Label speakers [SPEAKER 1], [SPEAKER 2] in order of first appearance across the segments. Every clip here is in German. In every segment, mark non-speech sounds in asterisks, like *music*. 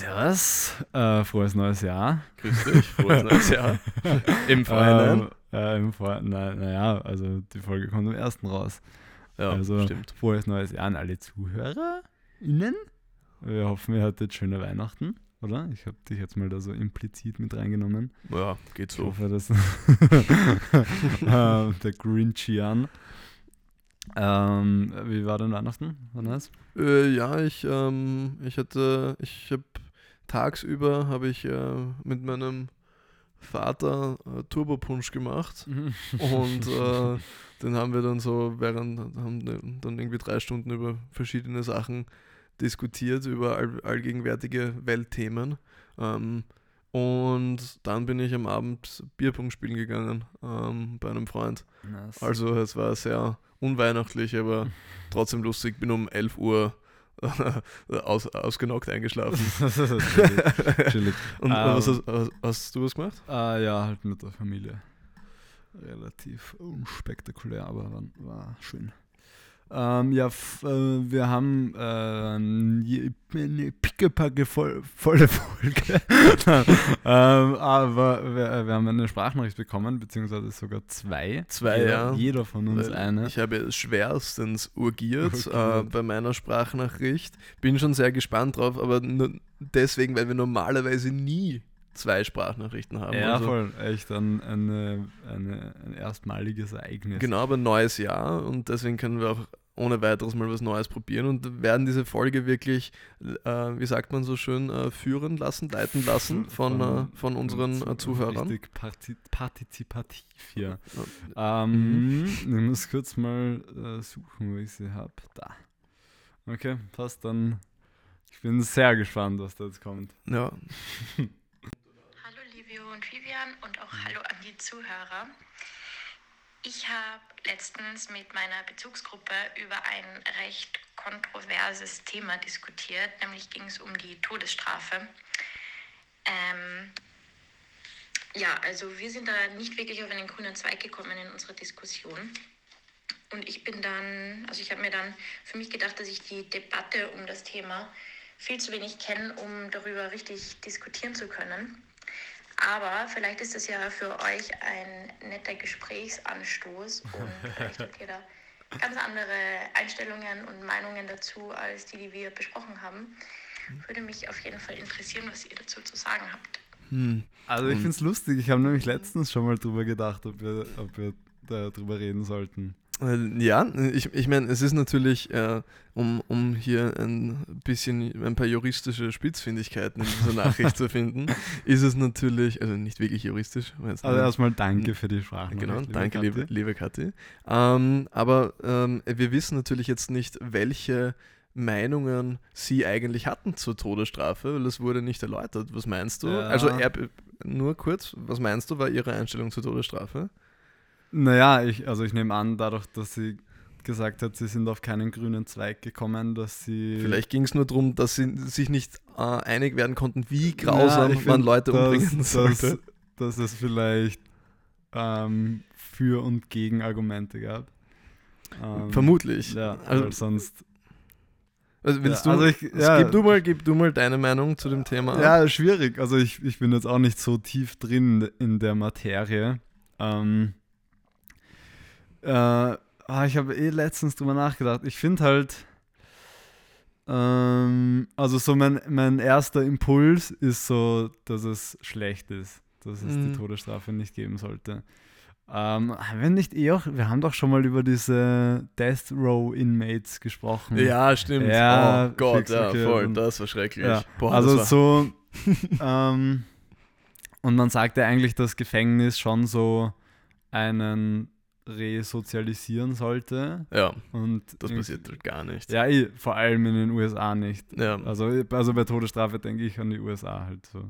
[SPEAKER 1] Servus, äh, frohes neues Jahr.
[SPEAKER 2] Grüß dich, frohes neues Jahr. *laughs* Im Vorhinein.
[SPEAKER 1] Ähm, äh, Im Vorhinein, naja, also die Folge kommt am ersten raus.
[SPEAKER 2] ja,
[SPEAKER 1] also
[SPEAKER 2] stimmt.
[SPEAKER 1] frohes neues Jahr an alle ZuhörerInnen. Wir hoffen, ihr hattet schöne Weihnachten, oder? Ich habe dich jetzt mal da so implizit mit reingenommen.
[SPEAKER 2] Ja, geht
[SPEAKER 1] Ich
[SPEAKER 2] so.
[SPEAKER 1] hoffe, dass *laughs* äh, der Grinchian. Ähm, wie war denn Weihnachten? War nice?
[SPEAKER 2] Äh, ja, ich, ähm, ich hatte, ich habe tagsüber habe ich äh, mit meinem Vater äh, Turbopunsch gemacht und *laughs* äh, den haben wir dann so während haben dann irgendwie drei Stunden über verschiedene Sachen diskutiert über all, allgegenwärtige Weltthemen. Ähm, und dann bin ich am Abend Bierpong spielen gegangen ähm, bei einem Freund.
[SPEAKER 1] nice.
[SPEAKER 2] Also es war sehr unweihnachtlich, aber *laughs* trotzdem lustig. Bin um 11 Uhr *laughs* aus, ausgenockt eingeschlafen. *laughs*
[SPEAKER 1] chillig. chillig. *laughs*
[SPEAKER 2] Und
[SPEAKER 1] Ähm.
[SPEAKER 2] was hast, hast, hast du was gemacht?
[SPEAKER 1] Ah, ja, halt mit der Familie. Relativ unspektakulär, aber war, war schön. Ähm, ja, äh, wir haben äh, je- eine pickepacke voll, volle *laughs* Folge. ähm, aber wir, wir haben eine Sprachnachricht bekommen, beziehungsweise sogar zwei.
[SPEAKER 2] Zwei,
[SPEAKER 1] jeder,
[SPEAKER 2] ja.
[SPEAKER 1] Jeder von uns eine.
[SPEAKER 2] Ich habe schwerstens urgiert äh,
[SPEAKER 1] Urgiert.
[SPEAKER 2] bei meiner Sprachnachricht. Bin schon sehr gespannt drauf, aber nur deswegen, weil wir normalerweise nie zwei Sprachnachrichten haben.
[SPEAKER 1] ja,
[SPEAKER 2] also,
[SPEAKER 1] voll. Echt ein, eine, eine, ein erstmaliges Ereignis.
[SPEAKER 2] Genau, aber neues Jahr und deswegen können wir auch ohne weiteres mal was Neues probieren und werden diese Folge wirklich, äh, wie sagt man so schön, äh, führen lassen, leiten lassen von, äh, von unseren äh, Zuhörern.
[SPEAKER 1] Richtig parti partizipativ hier.
[SPEAKER 2] Ja.
[SPEAKER 1] Ähm,
[SPEAKER 2] Mhm.
[SPEAKER 1] Ich muss kurz mal äh, suchen, wo ich sie habe. Da. Okay, passt dann. Ich bin sehr gespannt, was da jetzt kommt.
[SPEAKER 2] Ja, *laughs*
[SPEAKER 3] Hallo Livio und Vivian und auch hallo an die Zuhörer. Ich habe letztens mit meiner Bezugsgruppe über ein recht kontroverses Thema diskutiert, nämlich ging es um die Todesstrafe. Ähm, ja, also wir sind da nicht wirklich auf einen grünen Zweig gekommen in unserer Diskussion. Und ich bin dann, also ich habe mir dann für mich gedacht, dass ich die Debatte um das Thema viel zu wenig kenne, um darüber richtig diskutieren zu können. Aber vielleicht ist es ja für euch ein netter Gesprächsanstoß und *laughs* vielleicht habt ihr da ganz andere Einstellungen und Meinungen dazu, als die, die wir besprochen haben. Würde mich auf jeden Fall interessieren, was ihr dazu zu sagen habt.
[SPEAKER 2] hm.
[SPEAKER 1] Also ich finde es lustig. Ich habe nämlich letztens schon mal drüber gedacht, ob wir, ob wir darüber reden sollten.
[SPEAKER 2] Äh, Ja, ich, ich meine, es ist natürlich, äh, um, um hier ein bisschen ein paar juristische Spitzfindigkeiten in dieser Nachricht zu finden, *laughs* ist es natürlich, also nicht wirklich juristisch.
[SPEAKER 1] Also erstmal danke für die Sprache.
[SPEAKER 2] Genau, danke, liebe, liebe Kathi. Ähm, aber ähm, wir wissen natürlich jetzt nicht, welche Meinungen sie eigentlich hatten zur Todesstrafe, weil es wurde nicht erläutert. Was meinst du?
[SPEAKER 1] Ja.
[SPEAKER 2] Also er, nur kurz, was meinst du, war ihre Einstellung zur Todesstrafe?
[SPEAKER 1] Naja, ich, also ich nehme an, dadurch, dass sie gesagt hat, sie sind auf keinen grünen Zweig gekommen, dass sie.
[SPEAKER 2] Vielleicht ging es nur darum, dass sie sich nicht äh, einig werden konnten, wie grausam
[SPEAKER 1] Ja, ich
[SPEAKER 2] man Leute
[SPEAKER 1] dass-
[SPEAKER 2] umbringen sollte.
[SPEAKER 1] Dass, dass es vielleicht ähm, für und gegen Argumente gab. Ähm,
[SPEAKER 2] Vermutlich.
[SPEAKER 1] Ja,
[SPEAKER 2] Also,
[SPEAKER 1] weil sonst.
[SPEAKER 2] also willst
[SPEAKER 1] ja,
[SPEAKER 2] du,
[SPEAKER 1] also ich- ja.
[SPEAKER 2] gib, du mal, gib du mal deine Meinung zu dem Thema.
[SPEAKER 1] Ja, schwierig. Also ich, ich bin jetzt auch nicht so tief drin in der Materie. Ähm, äh, ah, ich habe eh letztens drüber nachgedacht. Ich finde halt, ähm, also so mein, mein erster Impuls ist so, dass es schlecht ist, dass es
[SPEAKER 2] Mhm.
[SPEAKER 1] die Todesstrafe nicht geben sollte. Ähm, wenn nicht eh auch, wir haben doch schon mal über diese Death Row Inmates gesprochen.
[SPEAKER 2] Ja, stimmt.
[SPEAKER 1] Ja,
[SPEAKER 2] oh Gott, ja, voll. Das war schrecklich.
[SPEAKER 1] Ja,
[SPEAKER 2] Boah,
[SPEAKER 1] also
[SPEAKER 2] war,
[SPEAKER 1] so, *laughs* ähm, und man sagt ja eigentlich, dass Gefängnis schon so einen resozialisieren sollte.
[SPEAKER 2] ja,
[SPEAKER 1] Und
[SPEAKER 2] das passiert halt gar nicht.
[SPEAKER 1] Ja, eh, vor allem in den USA nicht.
[SPEAKER 2] Ja.
[SPEAKER 1] Also, also bei Todesstrafe denke ich an die USA halt so.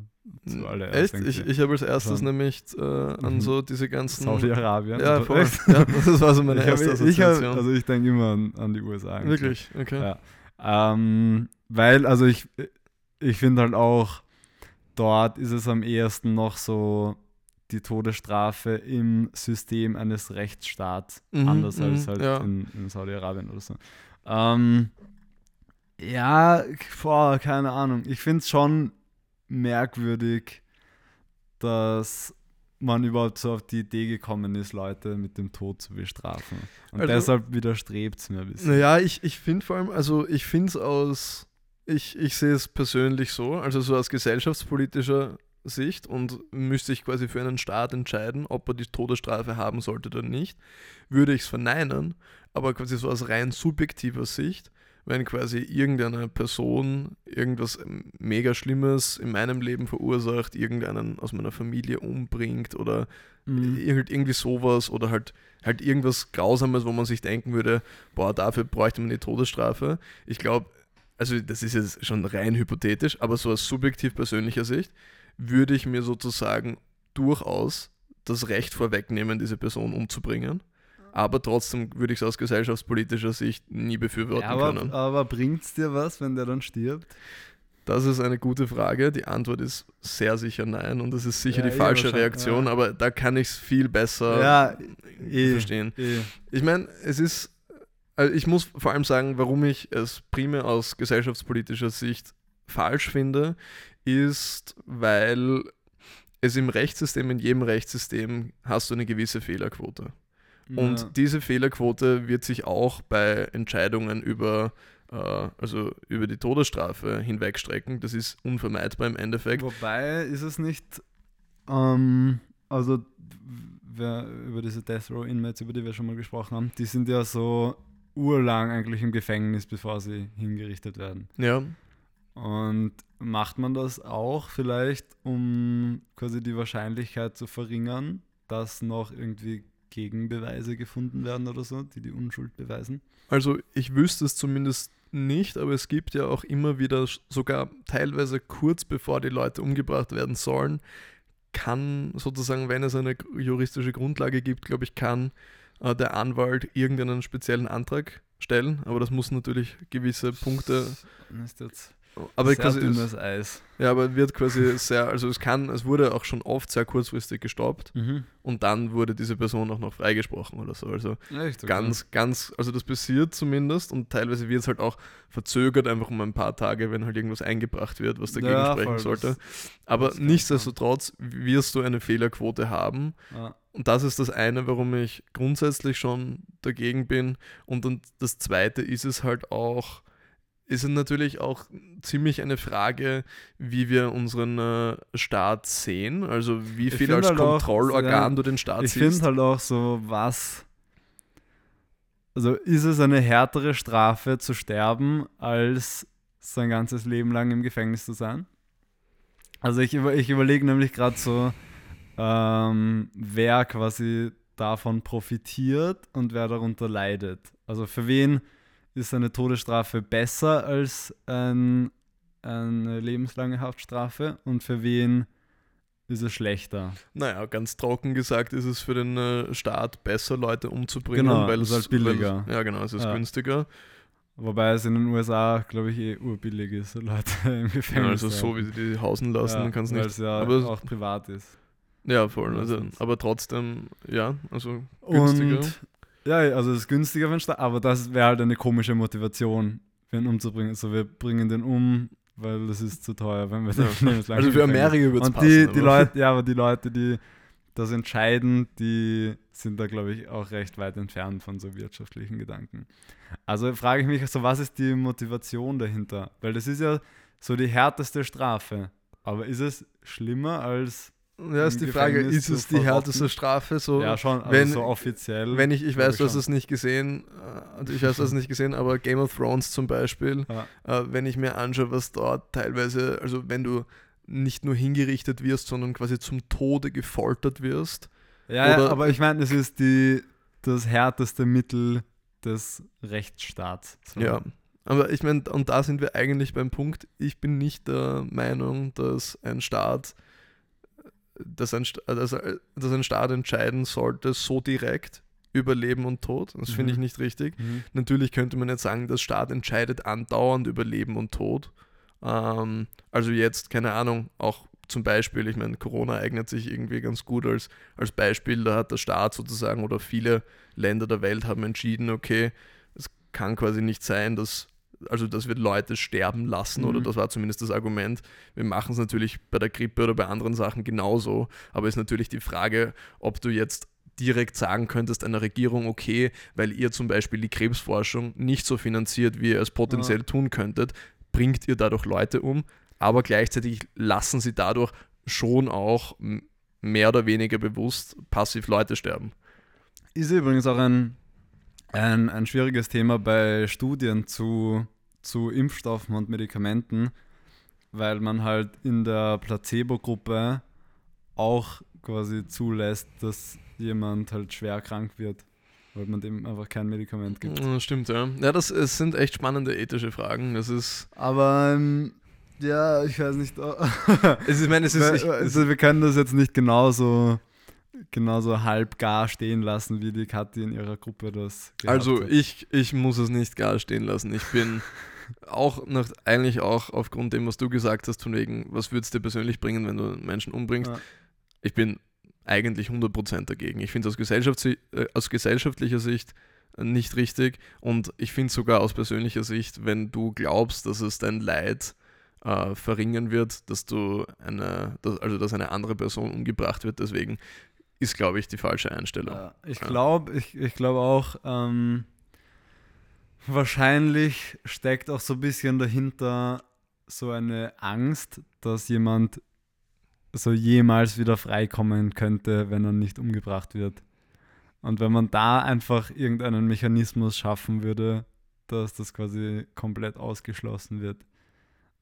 [SPEAKER 2] Echt? Ich,
[SPEAKER 1] ich.
[SPEAKER 2] ich habe als erstes
[SPEAKER 1] Schon.
[SPEAKER 2] nämlich äh, an
[SPEAKER 1] Mhm.
[SPEAKER 2] so diese ganzen.
[SPEAKER 1] Saudi-Arabien.
[SPEAKER 2] Ja, voll. *laughs* Ja, das war so meine *laughs*
[SPEAKER 1] ich hab,
[SPEAKER 2] erste
[SPEAKER 1] ich hab,
[SPEAKER 2] Assoziation.
[SPEAKER 1] also ich denke immer an, an die USA. eigentlich.
[SPEAKER 2] Wirklich? Okay.
[SPEAKER 1] Ja. Ähm, weil, also ich, ich finde halt auch, dort ist es am ehesten noch so die Todesstrafe im System eines Rechtsstaats,
[SPEAKER 2] Mhm,
[SPEAKER 1] anders als
[SPEAKER 2] mhm,
[SPEAKER 1] halt
[SPEAKER 2] ja.
[SPEAKER 1] in, in Saudi-Arabien oder so. Ähm, ja, boah, keine Ahnung. Ich finde es schon merkwürdig, dass man überhaupt so auf die Idee gekommen ist, Leute mit dem Tod zu bestrafen. Und
[SPEAKER 2] Also-
[SPEAKER 1] deshalb widerstrebt es mir ein bisschen.
[SPEAKER 2] Naja, ich, ich finde vor allem, also ich finde es aus, ich, ich sehe es persönlich so, also so aus gesellschaftspolitischer Sicht und müsste ich quasi für einen Staat entscheiden, ob er die Todesstrafe haben sollte oder nicht, würde ich es verneinen, aber quasi so aus rein subjektiver Sicht, wenn quasi irgendeine Person irgendwas mega Schlimmes in meinem Leben verursacht, irgendeinen aus meiner Familie umbringt oder
[SPEAKER 1] Mhm.
[SPEAKER 2] irgend, irgendwie sowas oder halt, halt irgendwas Grausames, wo man sich denken würde, boah, dafür bräuchte man die Todesstrafe. Ich glaube, also das ist jetzt schon rein hypothetisch, aber so aus subjektiv persönlicher Sicht würde ich mir sozusagen durchaus das Recht vorwegnehmen, diese Person umzubringen. Aber trotzdem würde ich es aus gesellschaftspolitischer Sicht nie befürworten
[SPEAKER 1] Ja, aber
[SPEAKER 2] können.
[SPEAKER 1] aber bringt es dir was, wenn der dann stirbt?
[SPEAKER 2] Das ist eine gute Frage. Die Antwort ist sehr sicher nein und das ist sicher
[SPEAKER 1] Ja,
[SPEAKER 2] die
[SPEAKER 1] eh
[SPEAKER 2] falsche Reaktion,
[SPEAKER 1] ja.
[SPEAKER 2] aber da kann ich es viel besser
[SPEAKER 1] Ja, eh.
[SPEAKER 2] verstehen.
[SPEAKER 1] Eh.
[SPEAKER 2] Ich meine, es ist, also ich muss vor allem sagen, warum ich es primär aus gesellschaftspolitischer Sicht falsch finde, ist, weil es im Rechtssystem, in jedem Rechtssystem hast du eine gewisse Fehlerquote. Und
[SPEAKER 1] Ja.
[SPEAKER 2] diese Fehlerquote wird sich auch bei Entscheidungen über, äh, also über die Todesstrafe hinwegstrecken. Das ist unvermeidbar im Endeffekt.
[SPEAKER 1] Wobei ist es nicht, ähm, also wer, über diese Death Row Inmates, über die wir schon mal gesprochen haben, die sind ja so urlang eigentlich im Gefängnis, bevor sie hingerichtet werden.
[SPEAKER 2] Ja,
[SPEAKER 1] Und macht man das auch vielleicht, um quasi die Wahrscheinlichkeit zu verringern, dass noch irgendwie Gegenbeweise gefunden werden oder so, die die Unschuld beweisen?
[SPEAKER 2] Also ich wüsste es zumindest nicht, aber es gibt ja auch immer wieder, sogar teilweise kurz bevor die Leute umgebracht werden sollen, kann sozusagen, wenn es eine juristische Grundlage gibt, glaube ich, kann äh, der Anwalt irgendeinen speziellen Antrag stellen, aber das muss natürlich gewisse Punkte,
[SPEAKER 1] ist jetzt
[SPEAKER 2] aber
[SPEAKER 1] sehr
[SPEAKER 2] quasi,
[SPEAKER 1] dünnes Eis.
[SPEAKER 2] ja, aber wird quasi sehr, also es kann, es wurde auch schon oft sehr kurzfristig gestoppt und dann wurde diese Person auch noch freigesprochen oder so, also
[SPEAKER 1] Echt, okay.
[SPEAKER 2] ganz, ganz, also das passiert zumindest und teilweise wird es halt auch verzögert, einfach um ein paar Tage, wenn halt irgendwas eingebracht wird, was dagegen
[SPEAKER 1] Ja,
[SPEAKER 2] sprechen
[SPEAKER 1] voll,
[SPEAKER 2] sollte.
[SPEAKER 1] das-
[SPEAKER 2] Aber
[SPEAKER 1] das
[SPEAKER 2] nichtsdestotrotz wirst du eine Fehlerquote haben
[SPEAKER 1] Ja.
[SPEAKER 2] und das ist das eine, warum ich grundsätzlich schon dagegen bin und dann das zweite ist es halt auch, ist es natürlich auch ziemlich eine Frage, wie wir unseren äh, Staat sehen, also wie
[SPEAKER 1] Ich
[SPEAKER 2] viel als
[SPEAKER 1] halt auch,
[SPEAKER 2] Kontrollorgan
[SPEAKER 1] ja,
[SPEAKER 2] du den Staat
[SPEAKER 1] Ich
[SPEAKER 2] siehst.
[SPEAKER 1] finde halt auch so, was. Also ist es eine härtere Strafe zu sterben, als sein ganzes Leben lang im Gefängnis zu sein? Also ich, über, ich überlege nämlich gerade so, ähm, wer quasi davon profitiert und wer darunter leidet. Also für wen ist eine Todesstrafe besser als ein, eine lebenslange Haftstrafe und für wen ist es schlechter?
[SPEAKER 2] Naja, ganz trocken gesagt ist es für den äh, Staat besser, Leute umzubringen,
[SPEAKER 1] Genau,
[SPEAKER 2] weil es
[SPEAKER 1] halt billiger.
[SPEAKER 2] Weil, ja, genau, es ist
[SPEAKER 1] Ja.
[SPEAKER 2] günstiger.
[SPEAKER 1] Wobei es in den USA, glaube ich, eh urbillig ist, Leute *laughs* im
[SPEAKER 2] Ja,
[SPEAKER 1] Gefängnis
[SPEAKER 2] also
[SPEAKER 1] zu
[SPEAKER 2] so
[SPEAKER 1] haben.
[SPEAKER 2] wie sie die hausen lassen, dann kann es
[SPEAKER 1] weil
[SPEAKER 2] nicht.
[SPEAKER 1] es ja
[SPEAKER 2] aber-
[SPEAKER 1] auch privat ist.
[SPEAKER 2] Ja, voll. Also, aber trotzdem, ja, also günstiger.
[SPEAKER 1] Und ja, also es ist günstiger für den Staat, aber das wäre halt eine komische Motivation, ihn umzubringen. Also wir bringen den um, weil das ist zu teuer, wenn wir den
[SPEAKER 2] Ja.
[SPEAKER 1] lebenslang
[SPEAKER 2] also für Amerika wird es passen.
[SPEAKER 1] die, die Leute, ja, aber die Leute, die das entscheiden, die sind da, glaube ich, auch recht weit entfernt von so wirtschaftlichen Gedanken. Also frage ich mich so, was ist die Motivation dahinter? Weil das ist ja so die härteste Strafe. Aber ist es schlimmer als,
[SPEAKER 2] Ja, ist die Frage,
[SPEAKER 1] Gefängnis
[SPEAKER 2] ist es die härteste Strafe? So,
[SPEAKER 1] ja schon, also
[SPEAKER 2] wenn-
[SPEAKER 1] so offiziell?
[SPEAKER 2] wenn ich, ich weiß, du hast es nicht gesehen, also ich weiß, du hast es nicht gesehen, aber Game of Thrones zum Beispiel,
[SPEAKER 1] Ja.
[SPEAKER 2] äh, wenn ich mir anschaue, was dort teilweise, also wenn du nicht nur hingerichtet wirst, sondern quasi zum Tode gefoltert wirst.
[SPEAKER 1] Ja, ja, aber ich meine, es ist die, das härteste Mittel des Rechtsstaats. So.
[SPEAKER 2] Ja. Aber ich meine, und da sind wir eigentlich beim Punkt, ich bin nicht der Meinung, dass ein Staat, dass ein, dass, dass ein Staat entscheiden sollte, so direkt über Leben und Tod. Das finde ich
[SPEAKER 1] Mhm.
[SPEAKER 2] nicht richtig.
[SPEAKER 1] Mhm.
[SPEAKER 2] Natürlich könnte man jetzt sagen, der Staat entscheidet andauernd über Leben und Tod. Ähm, also jetzt, keine Ahnung, auch zum Beispiel, ich meine, Corona eignet sich irgendwie ganz gut als, als Beispiel. Da hat der Staat sozusagen oder viele Länder der Welt haben entschieden, okay, es kann quasi nicht sein, dass also das wird Leute sterben lassen,
[SPEAKER 1] Mhm.
[SPEAKER 2] oder das war zumindest das Argument. Wir machen es natürlich bei der Grippe oder bei anderen Sachen genauso, aber ist natürlich die Frage, ob du jetzt direkt sagen könntest einer Regierung, okay, weil ihr zum Beispiel die Krebsforschung nicht so finanziert, wie ihr es potenziell tun könntet, bringt ihr dadurch Leute um, aber gleichzeitig lassen sie dadurch schon auch mehr oder weniger bewusst passiv Leute sterben.
[SPEAKER 1] Ist übrigens auch ein, ein, ein schwieriges Thema bei Studien zu, zu Impfstoffen und Medikamenten, weil man halt in der Placebo-Gruppe auch quasi zulässt, dass jemand halt schwer krank wird, weil man dem einfach kein Medikament gibt.
[SPEAKER 2] Ja, stimmt, ja. Ja, das es sind echt spannende ethische Fragen. Das ist,
[SPEAKER 1] Aber ähm, ja, ich weiß nicht. *laughs*
[SPEAKER 2] es ist ich meine, es ist, ich,
[SPEAKER 1] also wir können das jetzt nicht genauso, genauso halb gar stehen lassen, wie die Kathi in ihrer Gruppe das
[SPEAKER 2] Also
[SPEAKER 1] hat.
[SPEAKER 2] ich, ich muss es nicht gar stehen lassen. Ich bin *laughs* auch noch, eigentlich auch aufgrund dem, was du gesagt hast, von wegen, was würde es dir persönlich bringen, wenn du einen Menschen umbringst.
[SPEAKER 1] Ja.
[SPEAKER 2] Ich bin eigentlich 100% dagegen. Ich finde es aus, gesellschafts- äh, aus gesellschaftlicher Sicht nicht richtig und ich finde sogar aus persönlicher Sicht, wenn du glaubst, dass es dein Leid äh, verringern wird, dass du eine, dass, also dass eine andere Person umgebracht wird, deswegen ist, glaube ich, die falsche Einstellung.
[SPEAKER 1] Ja, ich glaube ich, ich glaub auch, ähm, wahrscheinlich steckt auch so ein bisschen dahinter so eine Angst, dass jemand so jemals wieder freikommen könnte, wenn er nicht umgebracht wird. Und wenn man da einfach irgendeinen Mechanismus schaffen würde, dass das quasi komplett ausgeschlossen wird,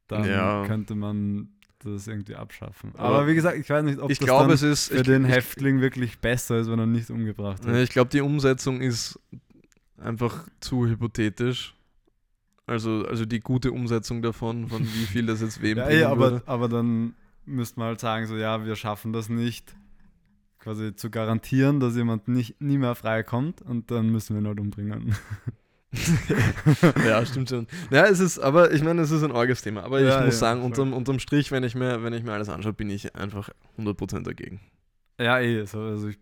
[SPEAKER 1] dann
[SPEAKER 2] Ja.
[SPEAKER 1] könnte man das irgendwie abschaffen.
[SPEAKER 2] Aber
[SPEAKER 1] Aber wie gesagt, ich weiß nicht, ob
[SPEAKER 2] ich
[SPEAKER 1] das
[SPEAKER 2] glaube, es ist
[SPEAKER 1] für
[SPEAKER 2] ich,
[SPEAKER 1] den
[SPEAKER 2] ich,
[SPEAKER 1] Häftling wirklich besser ist, wenn er nicht umgebracht
[SPEAKER 2] Ja,
[SPEAKER 1] wird.
[SPEAKER 2] Ich glaube, die Umsetzung ist einfach zu hypothetisch. Also, also die gute Umsetzung davon, von *laughs* wie viel das jetzt wem
[SPEAKER 1] Ja,
[SPEAKER 2] bringen
[SPEAKER 1] eh, aber,
[SPEAKER 2] würde.
[SPEAKER 1] aber dann müsste man halt sagen, so ja, wir schaffen das nicht, quasi zu garantieren, dass jemand nicht nie mehr freikommt und dann müssen wir ihn halt umbringen. *laughs* *laughs*
[SPEAKER 2] ja, stimmt schon. Ja, es ist, aber ich meine, es ist ein arges Thema. Aber ich
[SPEAKER 1] Ja,
[SPEAKER 2] muss
[SPEAKER 1] ja,
[SPEAKER 2] sagen, unterm, unterm Strich, wenn ich, mir, wenn ich mir alles anschaue, bin ich einfach 100% dagegen.
[SPEAKER 1] Ja, eh, so, also ich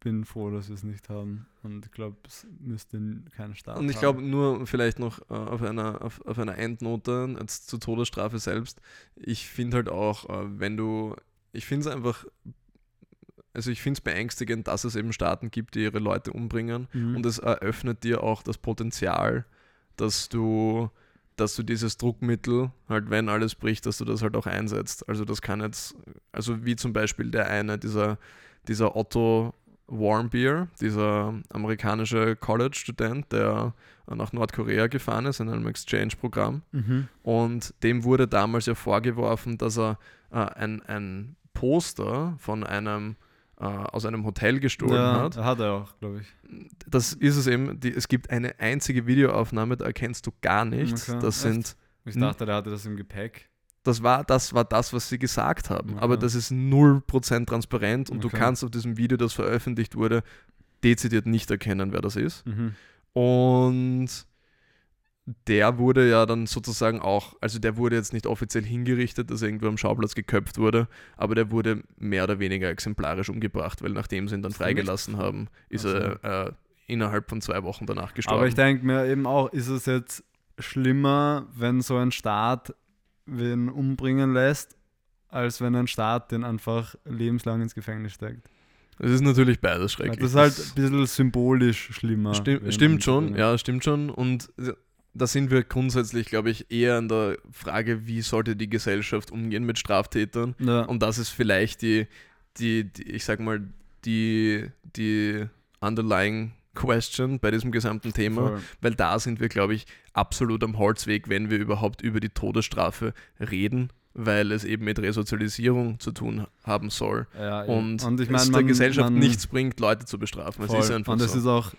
[SPEAKER 1] bin froh, dass wir es nicht haben und ich glaube, es müsste kein Staat
[SPEAKER 2] Und ich glaube, nur vielleicht noch äh, auf, einer, auf, auf einer Endnote jetzt zur Todesstrafe selbst. Ich finde halt auch, äh, wenn du, ich finde es einfach, also ich finde es beängstigend, dass es eben Staaten gibt, die ihre Leute umbringen.
[SPEAKER 1] Mhm.
[SPEAKER 2] Und es eröffnet dir auch das Potenzial, dass du, dass du dieses Druckmittel, halt wenn alles bricht, dass du das halt auch einsetzt. Also das kann jetzt, also wie zum Beispiel der eine, dieser, dieser Otto Warmbier, dieser amerikanische College-Student, der nach Nordkorea gefahren ist in einem Exchange-Programm.
[SPEAKER 1] Mhm.
[SPEAKER 2] Und dem wurde damals ja vorgeworfen, dass er äh, ein, ein Poster von einem äh, aus einem Hotel gestohlen
[SPEAKER 1] ja,
[SPEAKER 2] hat
[SPEAKER 1] hat er auch, glaube ich.
[SPEAKER 2] das ist es eben, die, es gibt eine einzige Videoaufnahme, da erkennst du gar nichts.
[SPEAKER 1] Okay,
[SPEAKER 2] Das
[SPEAKER 1] echt?
[SPEAKER 2] sind,
[SPEAKER 1] Ich dachte, der hatte das im Gepäck.
[SPEAKER 2] das war das, war das, was sie gesagt haben.
[SPEAKER 1] Okay.
[SPEAKER 2] Aber das ist 0% transparent und du
[SPEAKER 1] Okay.
[SPEAKER 2] kannst auf diesem Video, das veröffentlicht wurde, dezidiert nicht erkennen, wer das ist.
[SPEAKER 1] Mhm.
[SPEAKER 2] Und der wurde ja dann sozusagen auch, also der wurde jetzt nicht offiziell hingerichtet, dass er irgendwo am Schauplatz geköpft wurde, aber der wurde mehr oder weniger exemplarisch umgebracht, weil nachdem sie ihn dann freigelassen haben, ist
[SPEAKER 1] Ach so.
[SPEAKER 2] er äh, innerhalb von zwei Wochen danach gestorben.
[SPEAKER 1] Aber ich denke mir eben auch, ist es jetzt schlimmer, wenn so ein Staat wen umbringen lässt, als wenn ein Staat den einfach lebenslang ins Gefängnis steckt.
[SPEAKER 2] Es ist natürlich beides schrecklich.
[SPEAKER 1] das ist halt ein bisschen symbolisch schlimmer.
[SPEAKER 2] Stimmt,
[SPEAKER 1] wen
[SPEAKER 2] stimmt schon,
[SPEAKER 1] umzubringen.
[SPEAKER 2] ja, stimmt schon. Und da sind wir grundsätzlich, glaube ich, eher an der Frage, wie sollte die Gesellschaft umgehen mit Straftätern.
[SPEAKER 1] Ja.
[SPEAKER 2] Und das ist vielleicht die, die, die ich sag mal, die, die underlying question bei diesem gesamten Thema.
[SPEAKER 1] Voll.
[SPEAKER 2] Weil da sind wir, glaube ich, absolut am Holzweg, wenn wir überhaupt über die Todesstrafe reden, weil es eben mit Resozialisierung zu tun haben soll.
[SPEAKER 1] Ja,
[SPEAKER 2] Und,
[SPEAKER 1] und ich
[SPEAKER 2] es
[SPEAKER 1] meine,
[SPEAKER 2] der Gesellschaft
[SPEAKER 1] man,
[SPEAKER 2] nichts bringt, Leute zu bestrafen. Es
[SPEAKER 1] voll.
[SPEAKER 2] ist einfach
[SPEAKER 1] und es
[SPEAKER 2] so.
[SPEAKER 1] ist auch,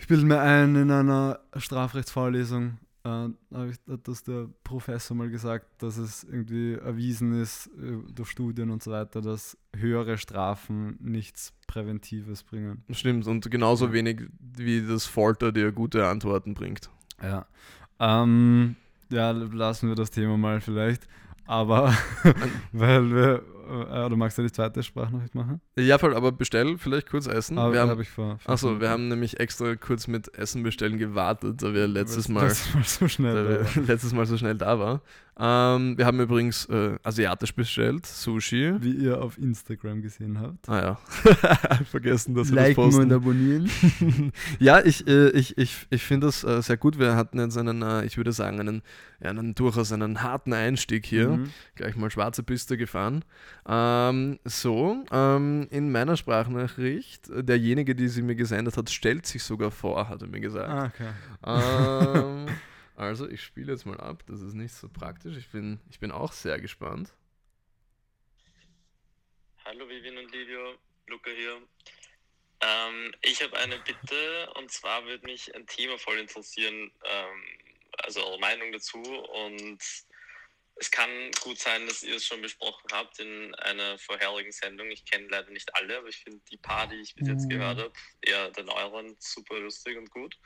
[SPEAKER 1] ich bilde mir ein, in einer Strafrechtsvorlesung äh, hat das der Professor mal gesagt, dass es irgendwie erwiesen ist äh, durch Studien und so weiter, dass höhere Strafen nichts Präventives bringen.
[SPEAKER 2] Stimmt, und genauso
[SPEAKER 1] Ja.
[SPEAKER 2] wenig wie das Folter dir gute Antworten bringt.
[SPEAKER 1] Ja. Ähm, ja, lassen wir das Thema mal vielleicht. Aber *laughs* weil wir äh, oder magst du die zweite Sprachnachricht machen?
[SPEAKER 2] Ja, voll, aber bestell vielleicht kurz Essen.
[SPEAKER 1] Ah,
[SPEAKER 2] wir haben,
[SPEAKER 1] hab ich vor.
[SPEAKER 2] achso, wir haben nämlich extra kurz mit Essen bestellen gewartet, da wir letztes Mal, *laughs*
[SPEAKER 1] Letztes Mal so schnell.
[SPEAKER 2] da *laughs* letztes Mal so schnell da war. Ähm, wir haben übrigens äh, asiatisch bestellt, Sushi.
[SPEAKER 1] Wie ihr auf Instagram gesehen habt.
[SPEAKER 2] Ah ja, *laughs* vergessen, dass wir das posten.
[SPEAKER 1] abonnieren. *laughs*
[SPEAKER 2] Ja, ich, äh, ich, ich, ich finde das äh, sehr gut. Wir hatten jetzt einen, äh, ich würde sagen, einen, ja, einen durchaus einen harten Einstieg hier.
[SPEAKER 1] Mhm.
[SPEAKER 2] Gleich mal schwarze Piste gefahren. Ähm, so, ähm, in meiner Sprachnachricht, äh, derjenige, die sie mir gesendet hat, stellt sich sogar vor, hat er mir gesagt.
[SPEAKER 1] Ah, okay. *laughs*
[SPEAKER 2] Also, ich spiele jetzt mal ab. Das ist nicht so praktisch. Ich bin, ich bin auch sehr gespannt.
[SPEAKER 4] Hallo Vivian und Livio, Luca hier. Ähm, ich habe eine Bitte und zwar würde mich ein Thema voll interessieren, ähm, also eure Meinung dazu und es kann gut sein, dass ihr es schon besprochen habt in einer vorherigen Sendung. Ich kenne leider nicht alle, aber ich finde die paar, die ich bis jetzt gehört habe, eher den euren super lustig und gut.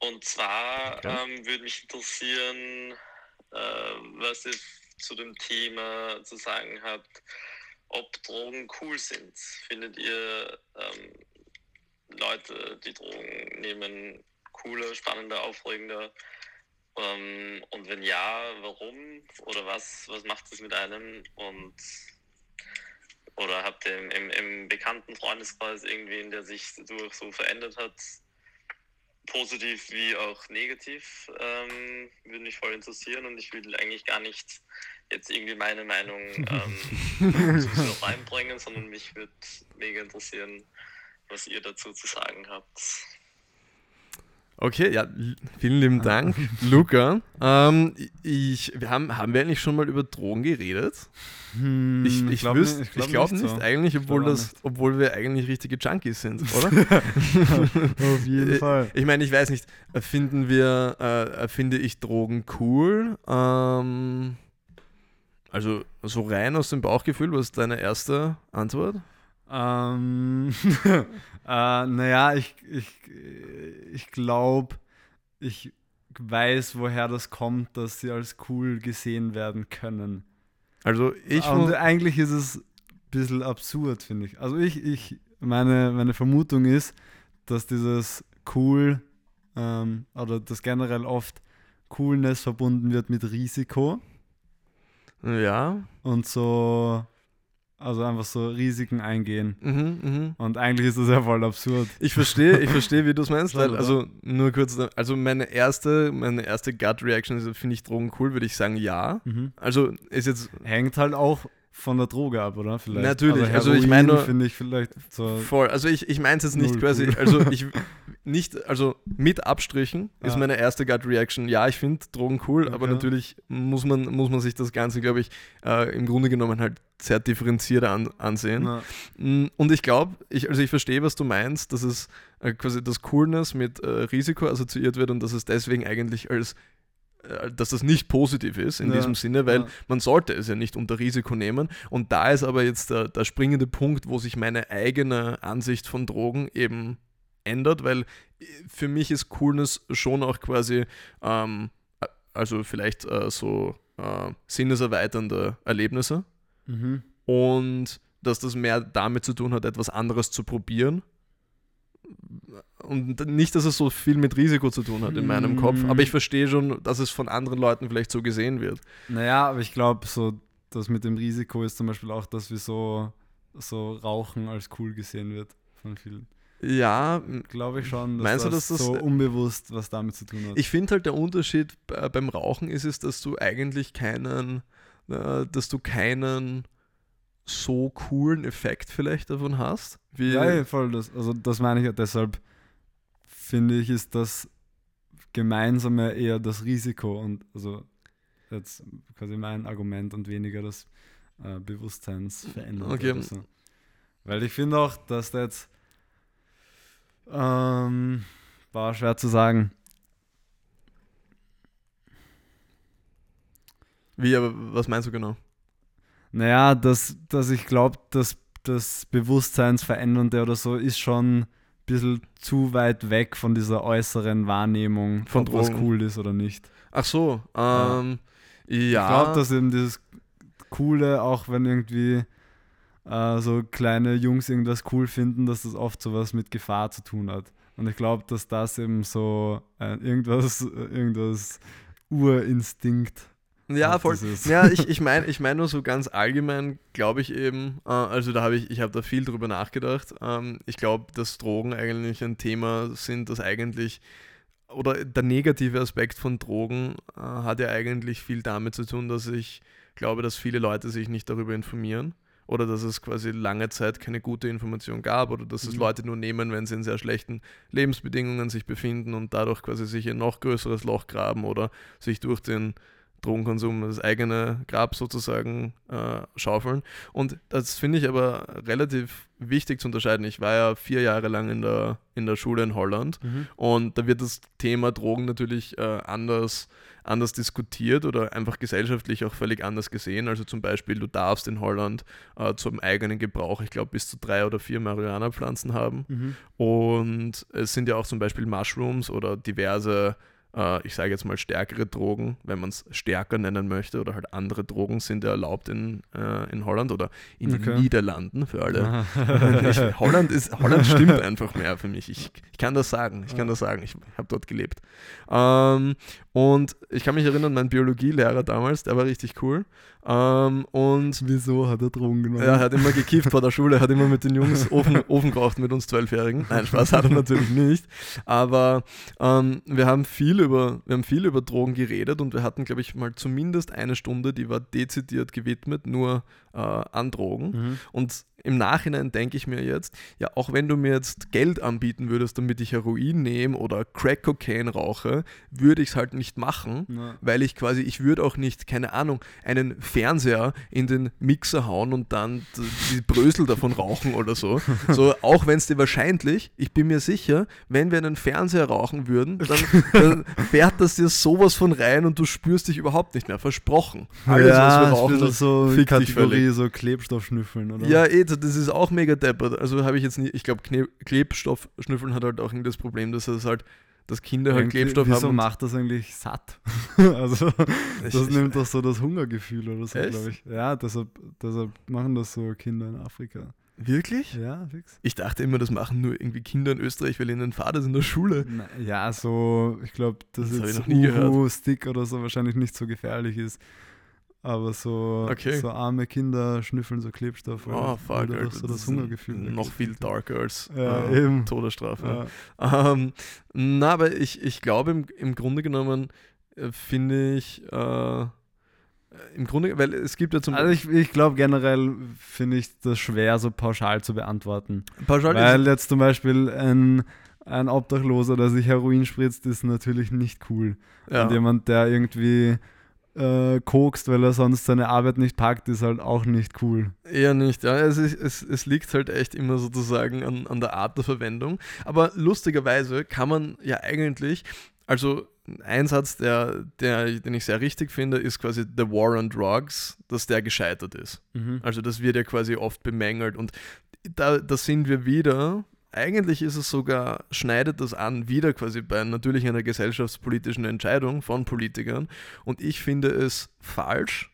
[SPEAKER 4] Und zwar
[SPEAKER 2] Okay.
[SPEAKER 4] ähm, würde mich interessieren, äh, was ihr zu dem Thema zu sagen habt, ob Drogen cool sind. Findet ihr ähm, Leute, die Drogen nehmen, cooler, spannender, aufregender? Ähm, und wenn ja, warum? Oder was, was macht es mit einem? Und oder habt ihr im, im, im bekannten Freundeskreis irgendwen, der sich dadurch so verändert hat? Positiv wie auch negativ, ähm, würde mich voll interessieren und ich will eigentlich gar nicht jetzt irgendwie meine Meinung ähm, *laughs* reinbringen, sondern mich würde mega interessieren, was ihr dazu zu sagen habt.
[SPEAKER 2] Okay, ja, vielen lieben Dank, Luca. Ähm, ich, wir haben, haben wir eigentlich schon mal über Drogen geredet?
[SPEAKER 1] Hm,
[SPEAKER 2] Ich, ich,
[SPEAKER 1] glaub
[SPEAKER 2] wüsst-
[SPEAKER 1] nicht-
[SPEAKER 2] ich
[SPEAKER 1] glaub
[SPEAKER 2] glaube nicht,
[SPEAKER 1] so.
[SPEAKER 2] eigentlich, obwohl,
[SPEAKER 1] glaub
[SPEAKER 2] das, obwohl wir eigentlich richtige Junkies sind, *laughs* oder?
[SPEAKER 1] Auf jeden
[SPEAKER 2] Äh,
[SPEAKER 1] Fall.
[SPEAKER 2] Ich meine, ich weiß nicht, finden wir, äh, finde ich Drogen cool? Ähm, also so rein aus dem Bauchgefühl, was ist deine erste Antwort?
[SPEAKER 1] Ähm, *laughs* äh, naja, ich, ich, ich glaube, ich weiß, woher das kommt, dass sie als cool gesehen werden können.
[SPEAKER 2] Also ich
[SPEAKER 1] Und eigentlich ist es ein bisschen absurd, finde ich. Also ich, ich, meine, meine Vermutung ist, dass dieses cool ähm, oder dass generell oft Coolness verbunden wird mit Risiko
[SPEAKER 2] ja,
[SPEAKER 1] und so, also einfach so Risiken eingehen.
[SPEAKER 2] mhm, mhm.
[SPEAKER 1] Und eigentlich ist das ja voll absurd.
[SPEAKER 2] Ich verstehe, ich verstehe, wie du es *laughs* meinst, weil, also nur kurz, also meine erste, meine erste Gut-Reaction ist, finde ich Drogen cool, würde ich sagen, ja. Also ist jetzt
[SPEAKER 1] Hängt halt auch von der Droge ab, oder? Vielleicht.
[SPEAKER 2] Natürlich,
[SPEAKER 1] Aber
[SPEAKER 2] also ich
[SPEAKER 1] Heroin
[SPEAKER 2] meine
[SPEAKER 1] finde ich vielleicht so.
[SPEAKER 2] voll, also ich, ich meine es jetzt nicht quasi,
[SPEAKER 1] cool.
[SPEAKER 2] also ich *laughs* nicht, also mit Abstrichen ist
[SPEAKER 1] Ja.
[SPEAKER 2] meine erste Gut-Reaction, ja, ich finde Drogen cool, aber
[SPEAKER 1] Okay.
[SPEAKER 2] natürlich muss man, muss man sich das Ganze, glaube ich, äh, im Grunde genommen halt sehr differenziert an, ansehen.
[SPEAKER 1] Na,
[SPEAKER 2] Mm, Und ich glaube, ich, also ich verstehe, was du meinst, dass es äh, quasi das Coolness mit äh, Risiko assoziiert wird und dass es deswegen eigentlich als dass das nicht positiv ist in
[SPEAKER 1] Ja,
[SPEAKER 2] diesem Sinne, weil
[SPEAKER 1] ja.
[SPEAKER 2] man sollte es ja nicht unter Risiko nehmen. Und da ist aber jetzt der, der springende Punkt, wo sich meine eigene Ansicht von Drogen eben ändert, weil äh, für mich ist Coolness schon auch quasi, ähm, äh, also vielleicht äh, so äh, sinneserweiternde Erlebnisse
[SPEAKER 1] mhm.
[SPEAKER 2] und dass das mehr damit zu tun hat, etwas anderes zu probieren. Und nicht, dass es so viel mit Risiko zu tun hat in meinem Kopf, aber ich verstehe schon, dass es von anderen Leuten vielleicht so gesehen wird.
[SPEAKER 1] Naja, aber ich glaube, so das mit dem Risiko ist zum Beispiel auch, dass wir so, so Rauchen als cool gesehen wird von vielen.
[SPEAKER 2] Ja,
[SPEAKER 1] Glaube ich schon, dass
[SPEAKER 2] Meinst du,
[SPEAKER 1] das,
[SPEAKER 2] dass das-
[SPEAKER 1] so unbewusst was damit zu tun hat.
[SPEAKER 2] ich finde halt der Unterschied bei- beim Rauchen ist es, dass du eigentlich keinen, äh, dass du keinen so coolen Effekt vielleicht davon hast. Wie,
[SPEAKER 1] ja, ja, voll. Das, also das meine ich ja deshalb, finde ich, ist das Gemeinsame eher das Risiko und also jetzt quasi mein Argument und weniger das äh, Bewusstseinsverändern.
[SPEAKER 2] Okay.
[SPEAKER 1] So. Weil ich finde auch, dass da jetzt ähm, war schwer zu sagen.
[SPEAKER 2] wie, aber was meinst du genau?
[SPEAKER 1] Naja, dass, dass ich glaube, dass das Bewusstseinsverändernde oder so ist schon ein bisschen zu weit weg von dieser äußeren Wahrnehmung,
[SPEAKER 2] Von
[SPEAKER 1] ob was cool ist oder nicht.
[SPEAKER 2] Ach so, ähm, ja.
[SPEAKER 1] Ich glaube, dass eben dieses Coole, auch wenn irgendwie äh, so kleine Jungs irgendwas cool finden, dass das oft sowas mit Gefahr zu tun hat. Und ich glaube, dass das eben so äh, irgendwas, *laughs* irgendwas Urinstinkt
[SPEAKER 2] ja, voll. Ja, ich, ich meine ich mein nur so ganz allgemein, glaube ich eben, äh, also da habe ich, ich habe da viel drüber nachgedacht. Ähm, ich glaube, dass Drogen eigentlich ein Thema sind, das eigentlich, oder der negative Aspekt von Drogen äh, hat ja eigentlich viel damit zu tun, dass ich glaube, dass viele Leute sich nicht darüber informieren oder dass es quasi lange Zeit keine gute Information gab oder dass es mhm. Leute nur nehmen, wenn sie in sehr schlechten Lebensbedingungen sich befinden und dadurch quasi sich ein noch größeres Loch graben oder sich durch den Drogenkonsum das eigene Grab sozusagen äh, schaufeln. Und das finde ich aber relativ wichtig zu unterscheiden. Ich war ja vier Jahre lang in der, in der Schule in Holland mhm. und da wird das Thema Drogen natürlich äh, anders, anders diskutiert oder einfach gesellschaftlich auch völlig anders gesehen. Also zum Beispiel, du darfst in Holland äh, zum eigenen Gebrauch, ich glaube, bis zu drei oder vier Marihuana-Pflanzen haben. Mhm. Und es sind ja auch zum Beispiel Mushrooms oder diverse äh, ich sage jetzt mal stärkere Drogen, wenn man es stärker nennen möchte, oder halt andere Drogen sind ja erlaubt in, äh, in Holland oder in okay. den Niederlanden für alle. *laughs* ich, Holland, ist, Holland stimmt *laughs* einfach mehr für mich. Ich, ich kann das sagen, ich kann das sagen, ich habe dort gelebt. Ähm, und ich kann mich erinnern, mein Biologielehrer damals, der war richtig cool. Ähm, und
[SPEAKER 1] Wieso hat er Drogen genommen?
[SPEAKER 2] Er hat immer gekifft vor der Schule, hat immer mit den Jungs *laughs* Ofen, Ofen geraucht mit uns Zwölfjährigen. Nein, Spaß hat er natürlich nicht. Aber ähm, wir, haben viel über, wir haben viel über Drogen geredet und wir hatten, glaube ich, mal zumindest eine Stunde, die war dezidiert gewidmet, nur äh, an Drogen. Mhm. Und im Nachhinein denke ich mir jetzt, ja, auch wenn du mir jetzt Geld anbieten würdest, damit ich Heroin nehme oder Crack Cocaine rauche, würde ich es halt nicht machen, ja. weil ich quasi, ich würde auch nicht, keine Ahnung, einen Fernseher in den Mixer hauen und dann die Brösel davon rauchen oder so. So, auch wenn es dir wahrscheinlich, ich bin mir sicher, wenn wir einen Fernseher rauchen würden, dann, dann fährt das dir sowas von rein und du spürst dich überhaupt nicht mehr. Versprochen.
[SPEAKER 1] Alles, ja, was wir rauchen, das so Kategorie so Klebstoff schnüffeln, oder?
[SPEAKER 2] Ja, eh, das ist auch mega deppert. Also habe ich jetzt nicht, ich glaube, Klebstoff schnüffeln hat halt auch das Problem, dass es halt dass Kinder halt Klebstoff
[SPEAKER 1] wieso
[SPEAKER 2] haben. Wieso
[SPEAKER 1] macht das eigentlich satt? *laughs* also, das ich, nimmt doch so das Hungergefühl oder so, glaube ich. Ja, deshalb, deshalb machen das so Kinder in Afrika.
[SPEAKER 2] Wirklich?
[SPEAKER 1] Ja, fix.
[SPEAKER 2] Ich dachte immer, das machen nur irgendwie Kinder in Österreich, weil ihnen Vater ist in der Schule.
[SPEAKER 1] Na, ja, so, ich glaube, dass das jetzt Stick oder so wahrscheinlich nicht so gefährlich ist. Aber so, okay. so arme Kinder schnüffeln so Klebstoff.
[SPEAKER 2] Oh, fuck,
[SPEAKER 1] oder so das Hungergefühl.
[SPEAKER 2] Noch viel darker als
[SPEAKER 1] ja, äh,
[SPEAKER 2] Todesstrafe. Ja. Ähm, na, aber ich, ich glaube, im, im Grunde genommen äh, finde ich. Äh, im Grunde, weil es gibt ja zum
[SPEAKER 1] Also ich, ich glaube generell finde ich das schwer so pauschal zu beantworten. Pauschal weil jetzt zum Beispiel ein, ein Obdachloser, der sich Heroin spritzt, ist natürlich nicht cool. Ja. Und jemand, der irgendwie äh, kokst, weil er sonst seine Arbeit nicht packt, ist halt auch nicht cool.
[SPEAKER 2] Eher nicht, ja. Es, ist, es, es liegt halt echt immer sozusagen an, an der Art der Verwendung. Aber lustigerweise kann man ja eigentlich, also ein Satz, der, der, den ich sehr richtig finde, ist quasi The War on Drugs, dass der gescheitert ist. Mhm. Also das wird ja quasi oft bemängelt und da, da sind wir wieder eigentlich ist es sogar, schneidet das an, wieder quasi bei natürlich einer gesellschaftspolitischen Entscheidung von Politikern. Und ich finde es falsch,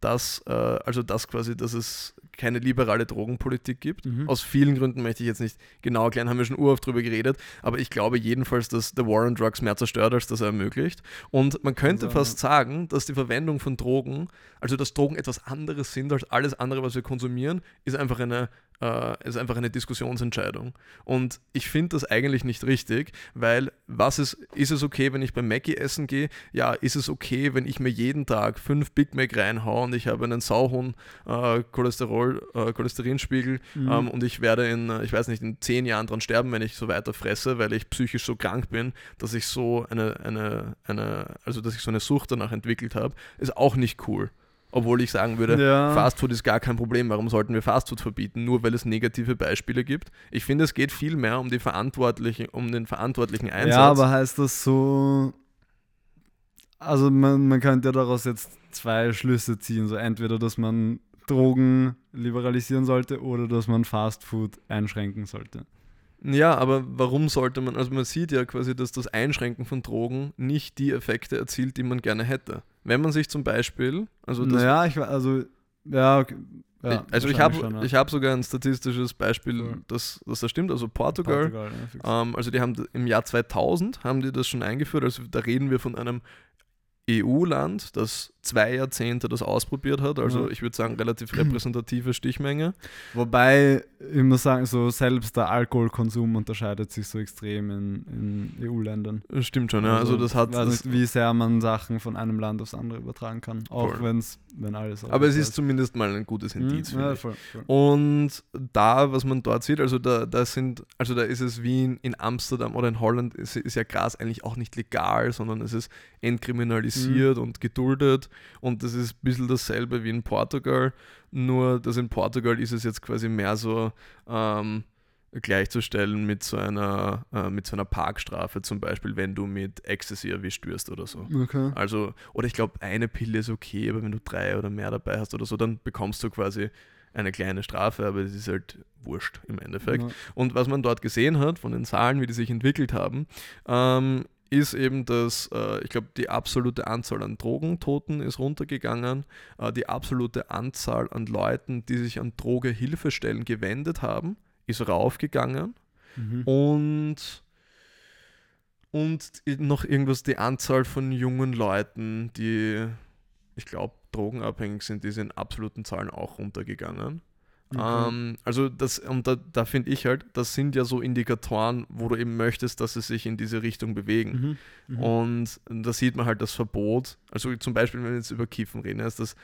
[SPEAKER 2] dass, äh, also das quasi, dass es keine liberale Drogenpolitik gibt. Mhm. Aus vielen Gründen möchte ich jetzt nicht genau erklären, haben wir schon uroft drüber geredet, aber ich glaube jedenfalls, dass The War on Drugs mehr zerstört, als das er ermöglicht. Und man könnte also, fast sagen, dass die Verwendung von Drogen, also dass Drogen etwas anderes sind als alles andere, was wir konsumieren, ist einfach eine äh, ist einfach eine Diskussionsentscheidung. Und ich finde das eigentlich nicht richtig, weil was ist, ist es okay, wenn ich beim Mackie essen gehe? Ja, ist es okay, wenn ich mir jeden Tag fünf Big Mac reinhaue und ich habe einen sauhohen äh, Cholesterol, äh, Cholesterinspiegel mhm. ähm, und ich werde in, ich weiß nicht, in zehn Jahren dran sterben, wenn ich so weiter fresse, weil ich psychisch so krank bin, dass ich so eine, eine, eine also dass ich so eine Sucht danach entwickelt habe, ist auch nicht cool. Obwohl ich sagen würde, ja. Fastfood ist gar kein Problem. Warum sollten wir Fastfood verbieten? Nur weil es negative Beispiele gibt. Ich finde, es geht viel mehr um, die verantwortliche, um den verantwortlichen Einsatz.
[SPEAKER 1] Ja, aber heißt das so. Also, man, man könnte ja daraus jetzt zwei Schlüsse ziehen. So entweder, dass man Drogen liberalisieren sollte oder dass man Fastfood einschränken sollte.
[SPEAKER 2] Ja, aber warum sollte man, also man sieht ja quasi, dass das Einschränken von Drogen nicht die Effekte erzielt, die man gerne hätte. Wenn man sich zum Beispiel, also
[SPEAKER 1] Naja, ich, also Ja, okay. Ja,
[SPEAKER 2] also ich habe
[SPEAKER 1] ja.
[SPEAKER 2] ich hab sogar ein statistisches Beispiel,
[SPEAKER 1] Cool.
[SPEAKER 2] das, das da stimmt. Also Portugal,
[SPEAKER 1] Portugal, ja,
[SPEAKER 2] ähm, also die haben im Jahr 2000 haben die das schon eingeführt. Also da reden wir von einem EU-Land, das zwei Jahrzehnte das ausprobiert hat. Also ich würde sagen relativ *clears throat* repräsentative Stichmenge.
[SPEAKER 1] Wobei, ich muss sagen, so selbst der Alkoholkonsum unterscheidet sich so extrem in, in EU-Ländern.
[SPEAKER 2] Stimmt schon, ja. Also, das hat.
[SPEAKER 1] weiß
[SPEAKER 2] Das,
[SPEAKER 1] nicht, wie sehr man Sachen von einem Land aufs andere übertragen kann. Auch
[SPEAKER 2] Voll.
[SPEAKER 1] wenn's, wenn alles.
[SPEAKER 2] aber es ist zumindest mal ein gutes
[SPEAKER 1] Mhm,
[SPEAKER 2] Indiz. finde
[SPEAKER 1] ja,
[SPEAKER 2] ich.
[SPEAKER 1] voll, voll.
[SPEAKER 2] Und da, was man dort sieht, also da, da sind, also da ist es wie in, in Amsterdam oder in Holland, ist, ist ja Gras eigentlich auch nicht legal, sondern es ist entkriminalisiert und geduldet. Und das ist ein bisschen dasselbe wie in Portugal. Nur, dass in Portugal ist es jetzt quasi mehr so ähm, gleichzustellen mit so einer, äh, mit so einer Parkstrafe, zum Beispiel, wenn du mit Ecstasy erwischt wirst oder so.
[SPEAKER 1] Okay.
[SPEAKER 2] Also, oder ich glaube, eine Pille ist okay, aber wenn du drei oder mehr dabei hast oder so, dann bekommst du quasi eine kleine Strafe, aber das ist halt wurscht im Endeffekt.
[SPEAKER 1] Ja.
[SPEAKER 2] Und was man dort gesehen hat, von den Zahlen, wie die sich entwickelt haben, ähm, ist eben, dass äh, ich glaube, die absolute Anzahl an Drogentoten ist runtergegangen, äh, die absolute Anzahl an Leuten, die sich an Drogehilfestellen gewendet haben, ist raufgegangen
[SPEAKER 1] Mhm.
[SPEAKER 2] und und noch irgendwas, die Anzahl von jungen Leuten, die, ich glaube, drogenabhängig sind, die sind in absoluten Zahlen auch runtergegangen.
[SPEAKER 1] Okay.
[SPEAKER 2] Ähm, also das, und da, da finde ich halt, das sind ja so Indikatoren, wo du eben möchtest, dass sie sich in diese Richtung bewegen.
[SPEAKER 1] Mhm. Mhm.
[SPEAKER 2] Und da sieht man halt das Verbot. Also zum Beispiel, wenn wir jetzt über Kiffen reden, ist das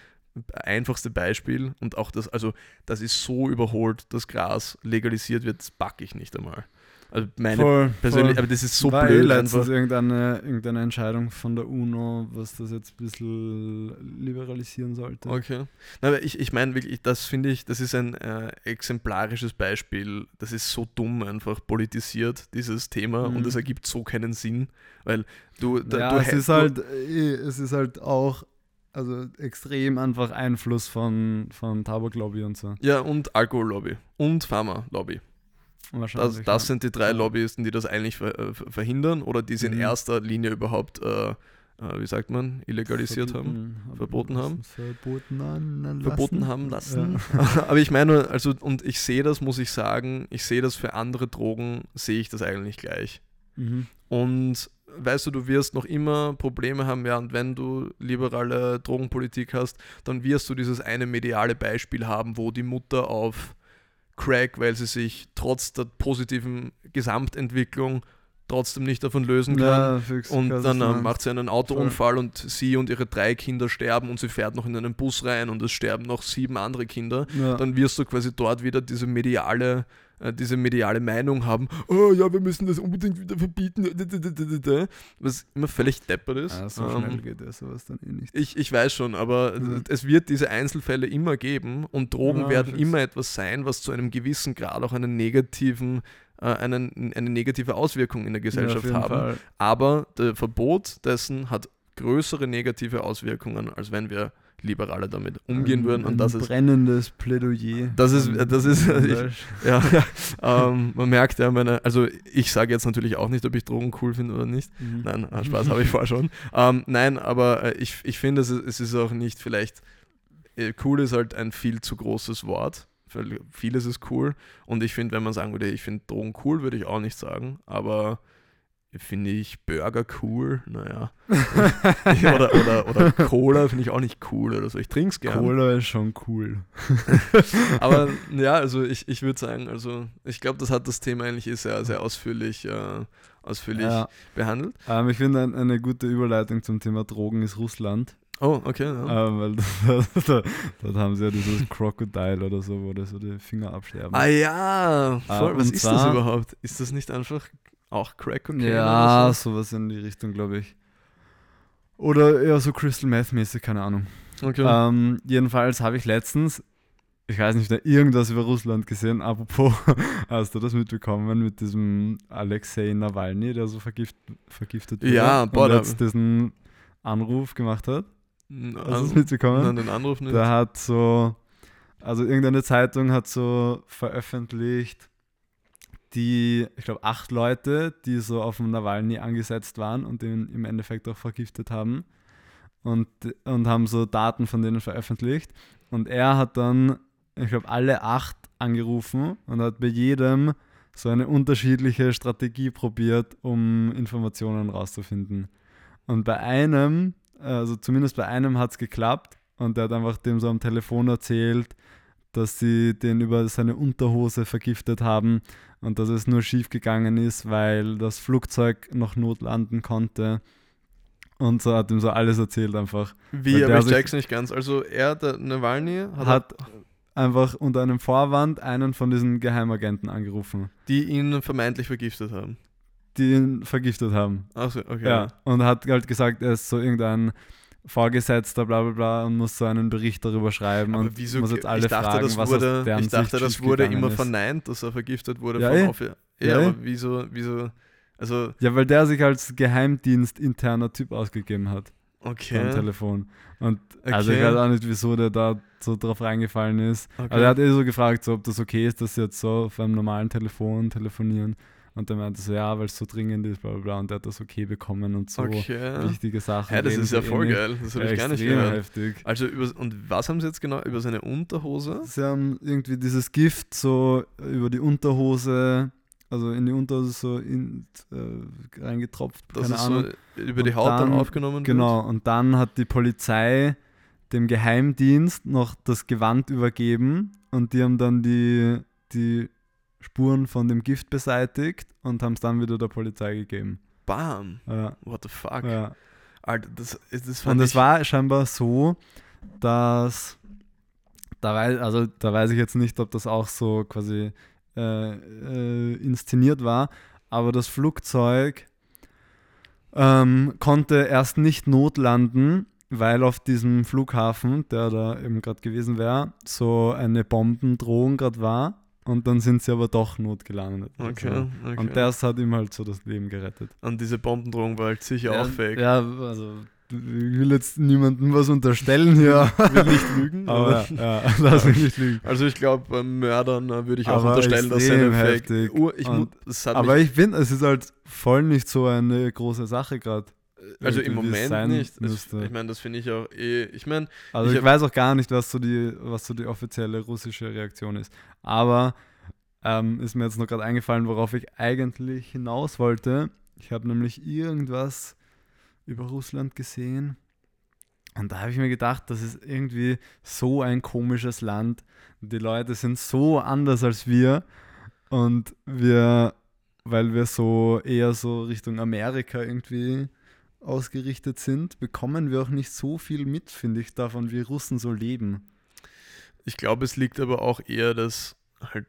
[SPEAKER 2] einfachste Beispiel und auch das, also das ist so überholt, dass Gras legalisiert wird, das backe ich nicht einmal. Also meine
[SPEAKER 1] voll,
[SPEAKER 2] persönlich,
[SPEAKER 1] voll.
[SPEAKER 2] aber das ist so
[SPEAKER 1] War eh
[SPEAKER 2] blöd
[SPEAKER 1] letztens
[SPEAKER 2] einfach.
[SPEAKER 1] irgendeine, irgendeine Entscheidung von der UNO, was das jetzt ein bisschen liberalisieren sollte.
[SPEAKER 2] Okay. Na, aber ich, ich meine wirklich, das finde ich, das ist ein äh, exemplarisches Beispiel. Das ist so dumm einfach politisiert, dieses Thema,
[SPEAKER 1] Mhm.
[SPEAKER 2] und es ergibt so keinen Sinn, weil du, da,
[SPEAKER 1] ja,
[SPEAKER 2] du
[SPEAKER 1] es ist halt, eh, es ist halt auch also extrem einfach Einfluss von, von Tabaklobby und so.
[SPEAKER 2] Ja, und Alkohollobby und Pharma-Lobby. Das, das
[SPEAKER 1] ja.
[SPEAKER 2] sind die drei Lobbyisten, die das eigentlich äh, ver- verhindern oder die sie in
[SPEAKER 1] Mhm.
[SPEAKER 2] erster Linie überhaupt, äh, äh, wie sagt man, illegalisiert haben. Verboten haben.
[SPEAKER 1] Verboten haben lassen.
[SPEAKER 2] verboten haben lassen. *laughs* Aber ich meine, also, und ich sehe das, muss ich sagen, ich sehe das für andere Drogen, sehe ich das eigentlich gleich.
[SPEAKER 1] Ja. Mhm.
[SPEAKER 2] Und weißt du, du wirst noch immer Probleme haben, ja, und wenn du liberale Drogenpolitik hast, dann wirst du dieses eine mediale Beispiel haben, wo die Mutter auf Crack, weil sie sich trotz der positiven Gesamtentwicklung trotzdem nicht davon lösen kann.
[SPEAKER 1] Ja,
[SPEAKER 2] Und dann äh,
[SPEAKER 1] meinst.
[SPEAKER 2] macht sie einen Autounfall und sie und ihre drei Kinder sterben und sie fährt noch in einen Bus rein und es sterben noch sieben andere Kinder.
[SPEAKER 1] Ja.
[SPEAKER 2] Dann wirst du quasi dort wieder diese mediale, diese mediale Meinung haben, oh ja, wir müssen das unbedingt wieder verbieten, was immer völlig deppert ist.
[SPEAKER 1] Ah, so
[SPEAKER 2] Ähm,
[SPEAKER 1] schnell geht ja sowas dann eh nicht.
[SPEAKER 2] ich, ich weiß schon, aber
[SPEAKER 1] Mhm.
[SPEAKER 2] es wird diese Einzelfälle immer geben und Drogen
[SPEAKER 1] Ja,
[SPEAKER 2] werden immer etwas sein, was zu einem gewissen Grad auch einen negativen, äh, einen, eine negative Auswirkung in der Gesellschaft
[SPEAKER 1] ja,
[SPEAKER 2] haben.
[SPEAKER 1] Fall.
[SPEAKER 2] Aber der Verbot dessen hat größere negative Auswirkungen, als wenn wir liberaler damit umgehen
[SPEAKER 1] Ein-
[SPEAKER 2] würden. Und
[SPEAKER 1] ein
[SPEAKER 2] das ist,
[SPEAKER 1] brennendes Plädoyer.
[SPEAKER 2] Das ist- das ist-
[SPEAKER 1] Gulasch.
[SPEAKER 2] ja, *laughs* ähm, man merkt ja, meine, also ich sage jetzt natürlich auch nicht, ob ich Drogen cool finde oder nicht.
[SPEAKER 1] Mhm.
[SPEAKER 2] Nein, äh, Spaß habe ich vorher schon. Ähm, nein, aber äh, ich, ich finde, es, ist- es ist auch nicht vielleicht, äh, cool ist halt ein viel zu großes Wort. Vieles ist cool. Und ich finde, wenn man sagen würde, ich finde Drogen cool, würde ich auch nicht sagen. Aber finde ich Burger cool, naja. *laughs* oder, oder, oder Cola finde ich auch nicht cool oder so. Ich trinke es gerne.
[SPEAKER 1] Cola ist schon cool. *laughs*
[SPEAKER 2] Aber ja, also ich, ich würde sagen, also ich glaube, das hat das Thema eigentlich eh sehr, sehr ausführlich, äh, ausführlich
[SPEAKER 1] Ja.
[SPEAKER 2] behandelt.
[SPEAKER 1] Ähm, ich finde, ein, eine gute Überleitung zum Thema Drogen ist Russland.
[SPEAKER 2] Oh, okay. Ja.
[SPEAKER 1] Ähm, weil *laughs* da, dort haben sie ja dieses Crocodile oder so, wo die so die Finger absterben.
[SPEAKER 2] Ah ja, voll.
[SPEAKER 1] Ah,
[SPEAKER 2] was ist das
[SPEAKER 1] zwar-
[SPEAKER 2] überhaupt? Ist das nicht einfach auch Crack Cocaine
[SPEAKER 1] ja,
[SPEAKER 2] oder so?
[SPEAKER 1] sowas in die Richtung, glaube ich. Oder eher so Crystal Meth mäßig, keine Ahnung.
[SPEAKER 2] Okay.
[SPEAKER 1] Ähm, jedenfalls habe ich letztens, ich weiß nicht, irgendwas über Russland gesehen. Apropos, *laughs* hast du das mitbekommen mit diesem Alexei Nawalny, der so vergift, vergiftet wurde
[SPEAKER 2] Ja, boah,
[SPEAKER 1] und jetzt diesen Anruf gemacht hat? Hast du das
[SPEAKER 2] an-
[SPEAKER 1] mitbekommen?
[SPEAKER 2] Nein, den Anruf nicht.
[SPEAKER 1] Der hat so, also irgendeine Zeitung hat so veröffentlicht, die, ich glaube, acht Leute, die so auf dem Nawalny angesetzt waren und den im Endeffekt auch vergiftet haben. und, und haben so Daten von denen veröffentlicht. Und er hat dann, ich glaube, alle acht angerufen und hat bei jedem so eine unterschiedliche Strategie probiert, um Informationen rauszufinden. Und bei einem, also zumindest bei einem hat es geklappt und der hat einfach dem so am Telefon erzählt, dass sie den über seine Unterhose vergiftet haben und dass es nur schief gegangen ist, weil das Flugzeug noch notlanden konnte. Und so hat ihm so alles erzählt einfach.
[SPEAKER 2] Wie, aber ich check's nicht ganz. Also er, der Nawalny, hat,
[SPEAKER 1] hat einfach unter einem Vorwand einen von diesen Geheimagenten angerufen.
[SPEAKER 2] Die ihn vermeintlich vergiftet haben.
[SPEAKER 1] Die ihn vergiftet haben.
[SPEAKER 2] Achso, okay.
[SPEAKER 1] Ja, und hat halt gesagt, er ist so irgendein Vorgesetzter, bla bla bla, und muss so einen Bericht darüber schreiben
[SPEAKER 2] Aber
[SPEAKER 1] und
[SPEAKER 2] wieso,
[SPEAKER 1] muss jetzt alle
[SPEAKER 2] ich dachte,
[SPEAKER 1] fragen,
[SPEAKER 2] das
[SPEAKER 1] was
[SPEAKER 2] wurde, Ich dachte, das wurde immer
[SPEAKER 1] ist.
[SPEAKER 2] verneint, dass er vergiftet wurde
[SPEAKER 1] Ja,
[SPEAKER 2] von
[SPEAKER 1] eh.
[SPEAKER 2] Offi- Ja,
[SPEAKER 1] Ja, eh.
[SPEAKER 2] aber wieso, wieso, also,
[SPEAKER 1] Ja, weil der sich als geheimdienstinterner Typ ausgegeben hat am
[SPEAKER 2] okay.
[SPEAKER 1] Telefon. Und also ich
[SPEAKER 2] Okay.
[SPEAKER 1] weiß auch nicht, wieso der da so drauf reingefallen ist.
[SPEAKER 2] okay.
[SPEAKER 1] Also er hat eh so gefragt, so, ob das okay ist, dass sie jetzt so auf einem normalen Telefon telefonieren. Und dann meinte er so, ja, weil es so dringend ist, bla bla bla. Und der hat das okay bekommen und so
[SPEAKER 2] okay.
[SPEAKER 1] wichtige Sachen.
[SPEAKER 2] Ja, das ist ja voll geil. Das habe ich gar nicht gehört.
[SPEAKER 1] heftig.
[SPEAKER 2] Also, über, und was haben sie jetzt genau? Über seine Unterhose?
[SPEAKER 1] Sie haben irgendwie dieses Gift so über die Unterhose, also in die Unterhose so in, äh, reingetropft,
[SPEAKER 2] Dass
[SPEAKER 1] keine Ahnung.
[SPEAKER 2] so über die Haut dann,
[SPEAKER 1] dann-
[SPEAKER 2] aufgenommen
[SPEAKER 1] Genau, und dann hat die Polizei dem Geheimdienst noch das Gewand übergeben und die haben dann die, die Spuren von dem Gift beseitigt und haben es dann wieder der Polizei gegeben.
[SPEAKER 2] Bam.
[SPEAKER 1] Ja,
[SPEAKER 2] What the fuck?
[SPEAKER 1] ja.
[SPEAKER 2] Alter, das, das
[SPEAKER 1] Und es war scheinbar so, dass da weiß, also da weiß ich jetzt nicht, ob das auch so quasi äh, äh, inszeniert war, aber das Flugzeug ähm, konnte erst nicht notlanden, weil auf diesem Flughafen, der da eben gerade gewesen wäre, so eine Bombendrohung gerade war. Und dann sind sie aber doch notgelandet.
[SPEAKER 2] Okay,
[SPEAKER 1] Also,
[SPEAKER 2] okay.
[SPEAKER 1] Und das hat ihm halt so das Leben gerettet.
[SPEAKER 2] Und diese Bombendrohung war halt sicher auch fake.
[SPEAKER 1] Ja, also ich will jetzt niemandem was unterstellen hier. *laughs*
[SPEAKER 2] will nicht lügen,
[SPEAKER 1] aber ja, *laughs* lass mich nicht lügen.
[SPEAKER 2] Also ich glaube, beim Mördern äh, würde ich auch
[SPEAKER 1] Aber
[SPEAKER 2] unterstellen, dass
[SPEAKER 1] extrem
[SPEAKER 2] seine Fake... Ur, ich
[SPEAKER 1] Und- Aber ich finde, es ist halt voll nicht so eine große Sache gerade.
[SPEAKER 2] Also im
[SPEAKER 1] irgendwie, wie es
[SPEAKER 2] Moment nicht.
[SPEAKER 1] Müsste.
[SPEAKER 2] ich meine, das finde ich auch eh... Ich meine,
[SPEAKER 1] Also
[SPEAKER 2] Ich
[SPEAKER 1] ich, weiß auch gar nicht, was so die, was so die offizielle russische Reaktion ist. Aber ähm, ist mir jetzt noch gerade eingefallen, worauf ich eigentlich hinaus wollte. Ich habe nämlich irgendwas über Russland gesehen. Und da habe ich mir gedacht, das ist irgendwie so ein komisches Land. Die Leute sind so anders als wir. Und wir, weil wir so eher so Richtung Amerika irgendwie ausgerichtet sind, bekommen wir auch nicht so viel mit, finde ich, davon, wie Russen so leben.
[SPEAKER 2] ich glaube, es liegt aber auch eher, dass halt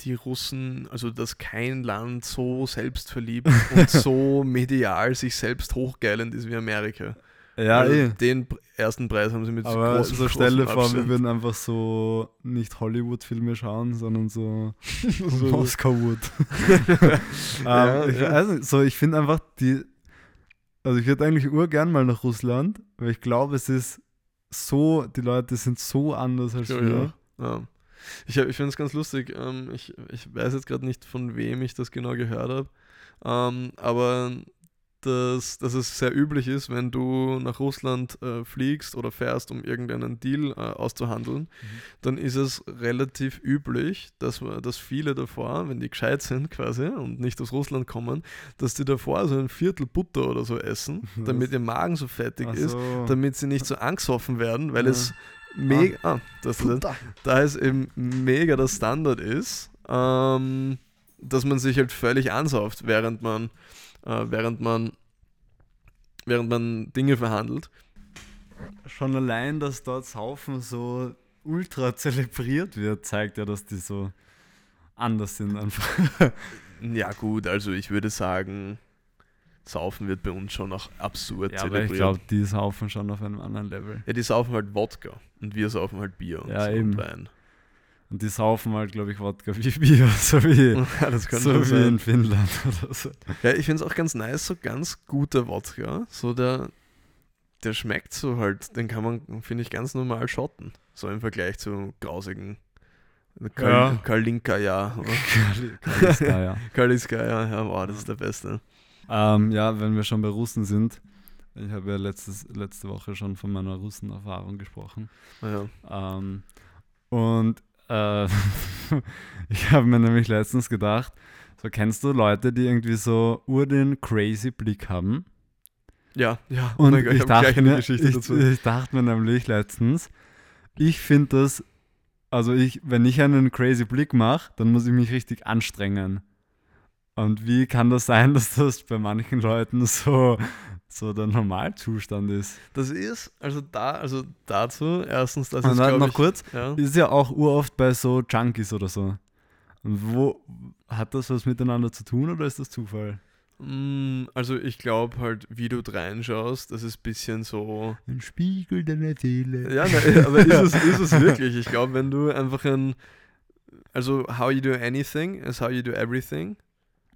[SPEAKER 2] die Russen, also dass kein Land so selbstverliebt *laughs* und so medial sich selbst hochgeilend ist wie Amerika.
[SPEAKER 1] Ja,
[SPEAKER 2] also
[SPEAKER 1] eh.
[SPEAKER 2] Den ersten Preis haben sie mit
[SPEAKER 1] Aber
[SPEAKER 2] großem,
[SPEAKER 1] so stell dir
[SPEAKER 2] großem
[SPEAKER 1] vor, wir würden einfach so nicht Hollywood-Filme schauen, sondern so, *laughs*
[SPEAKER 2] So-
[SPEAKER 1] Moskau-Wood. *laughs*
[SPEAKER 2] Ja,
[SPEAKER 1] ähm, ich,
[SPEAKER 2] ja.
[SPEAKER 1] weiß nicht, so, ich finde einfach die, also ich würde eigentlich urgern mal nach Russland, weil ich glaube, es ist so, die Leute sind so anders als
[SPEAKER 2] Ja,
[SPEAKER 1] wir.
[SPEAKER 2] ja. Ja. Ich, hab- ich finde es ganz lustig. Ähm, ich, ich weiß jetzt gerade nicht, von wem ich das genau gehört habe. Ähm, aber dass, dass es sehr üblich ist, wenn du nach Russland äh, fliegst oder fährst, um irgendeinen Deal äh, auszuhandeln, dann ist es relativ üblich, dass, dass viele davor, wenn die gescheit sind quasi und nicht aus Russland kommen, dass die davor so ein Viertel Butter oder so essen,
[SPEAKER 1] Was?
[SPEAKER 2] damit ihr Magen so fettig
[SPEAKER 1] Ach
[SPEAKER 2] ist,
[SPEAKER 1] so.
[SPEAKER 2] damit sie nicht so angesoffen werden, weil
[SPEAKER 1] Ja.
[SPEAKER 2] es mega, ah, das, da es eben mega der Standard ist, ähm, dass man sich halt völlig ansauft, während man, äh, während man, während man Dinge verhandelt.
[SPEAKER 1] Schon allein, dass dort Saufen so ultra zelebriert wird, zeigt ja, dass die so anders sind einfach.
[SPEAKER 2] Ja gut, also ich würde sagen, Saufen wird bei uns schon auch absurd
[SPEAKER 1] Ja, aber
[SPEAKER 2] zelebriert.
[SPEAKER 1] ich glaube, die saufen schon auf einem anderen Level.
[SPEAKER 2] ja, die saufen halt Wodka und wir saufen halt Bier und,
[SPEAKER 1] Ja,
[SPEAKER 2] so
[SPEAKER 1] eben.
[SPEAKER 2] und Wein.
[SPEAKER 1] Und die saufen halt, glaube ich, Wodka wie Bier, *laughs* so wie,
[SPEAKER 2] Ja,
[SPEAKER 1] so wie in Finnland *laughs* oder so.
[SPEAKER 2] Ja, ich finde es auch ganz nice, so ganz guter Wodka. So der, der schmeckt so halt, den kann man, finde ich, ganz normal schotten. So im Vergleich zu grausigen Kal
[SPEAKER 1] Ja.
[SPEAKER 2] Kalinka, ja. oder? *laughs*
[SPEAKER 1] Kaliskaya.
[SPEAKER 2] Kaliska, ja, ja, wow, das ist der Beste.
[SPEAKER 1] ähm, ja, wenn wir schon bei Russen sind. ich habe ja letztes, letzte Woche schon von meiner Russenerfahrung gesprochen.
[SPEAKER 2] Ja.
[SPEAKER 1] Ähm, und äh, *laughs* ich habe mir nämlich letztens gedacht, so kennst du Leute, die irgendwie so ur den crazy Blick haben?
[SPEAKER 2] Ja, ja. Oh
[SPEAKER 1] Und
[SPEAKER 2] mein Gott,
[SPEAKER 1] ich,
[SPEAKER 2] hab
[SPEAKER 1] dachte mir, ich, ich dachte mir nämlich letztens, ich finde das, also ich, wenn ich einen crazy Blick mache, dann muss ich mich richtig anstrengen. Und wie kann das sein, *laughs* dass das bei manchen Leuten so, so der Normalzustand ist?
[SPEAKER 2] Das ist, also da, also dazu, erstens, das ist,
[SPEAKER 1] dann noch
[SPEAKER 2] ich,
[SPEAKER 1] kurz,
[SPEAKER 2] ja.
[SPEAKER 1] ist ja auch uroft bei so Junkies oder so. Und wo hat das was miteinander zu tun oder ist das Zufall?
[SPEAKER 2] Mm, Also ich glaube halt, wie du reinschaust, das ist ein bisschen so.
[SPEAKER 1] Ein Spiegel deiner Seele.
[SPEAKER 2] Ja, ne, *laughs* aber ist es, ist es wirklich? Ich glaube, wenn du einfach ein. Also, how you do anything is how you do everything.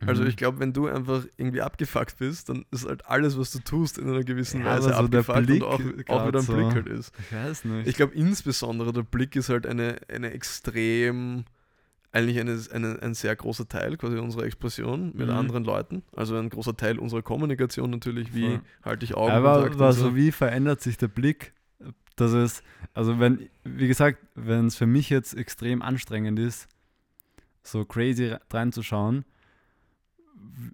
[SPEAKER 2] Also,
[SPEAKER 1] Mhm.
[SPEAKER 2] ich glaube, wenn du einfach irgendwie abgefuckt bist, dann ist halt alles, was du tust, in einer gewissen
[SPEAKER 1] Ja,
[SPEAKER 2] Weise
[SPEAKER 1] aber so der
[SPEAKER 2] abgefuckt und auch, auch wieder ein
[SPEAKER 1] so.
[SPEAKER 2] Blick halt ist.
[SPEAKER 1] Ich weiß nicht.
[SPEAKER 2] Ich glaube, insbesondere der Blick ist halt eine, eine extrem, eigentlich eine, eine, ein sehr großer Teil quasi unserer Expression mit
[SPEAKER 1] Mhm.
[SPEAKER 2] anderen Leuten. Also ein großer Teil unserer Kommunikation natürlich, wie
[SPEAKER 1] Voll.
[SPEAKER 2] halte ich
[SPEAKER 1] aber
[SPEAKER 2] Augenkontakt
[SPEAKER 1] aber
[SPEAKER 2] und
[SPEAKER 1] so wie verändert sich der Blick? Dass es, also wenn, wie gesagt, wenn es für mich jetzt extrem anstrengend ist, so crazy re- reinzuschauen,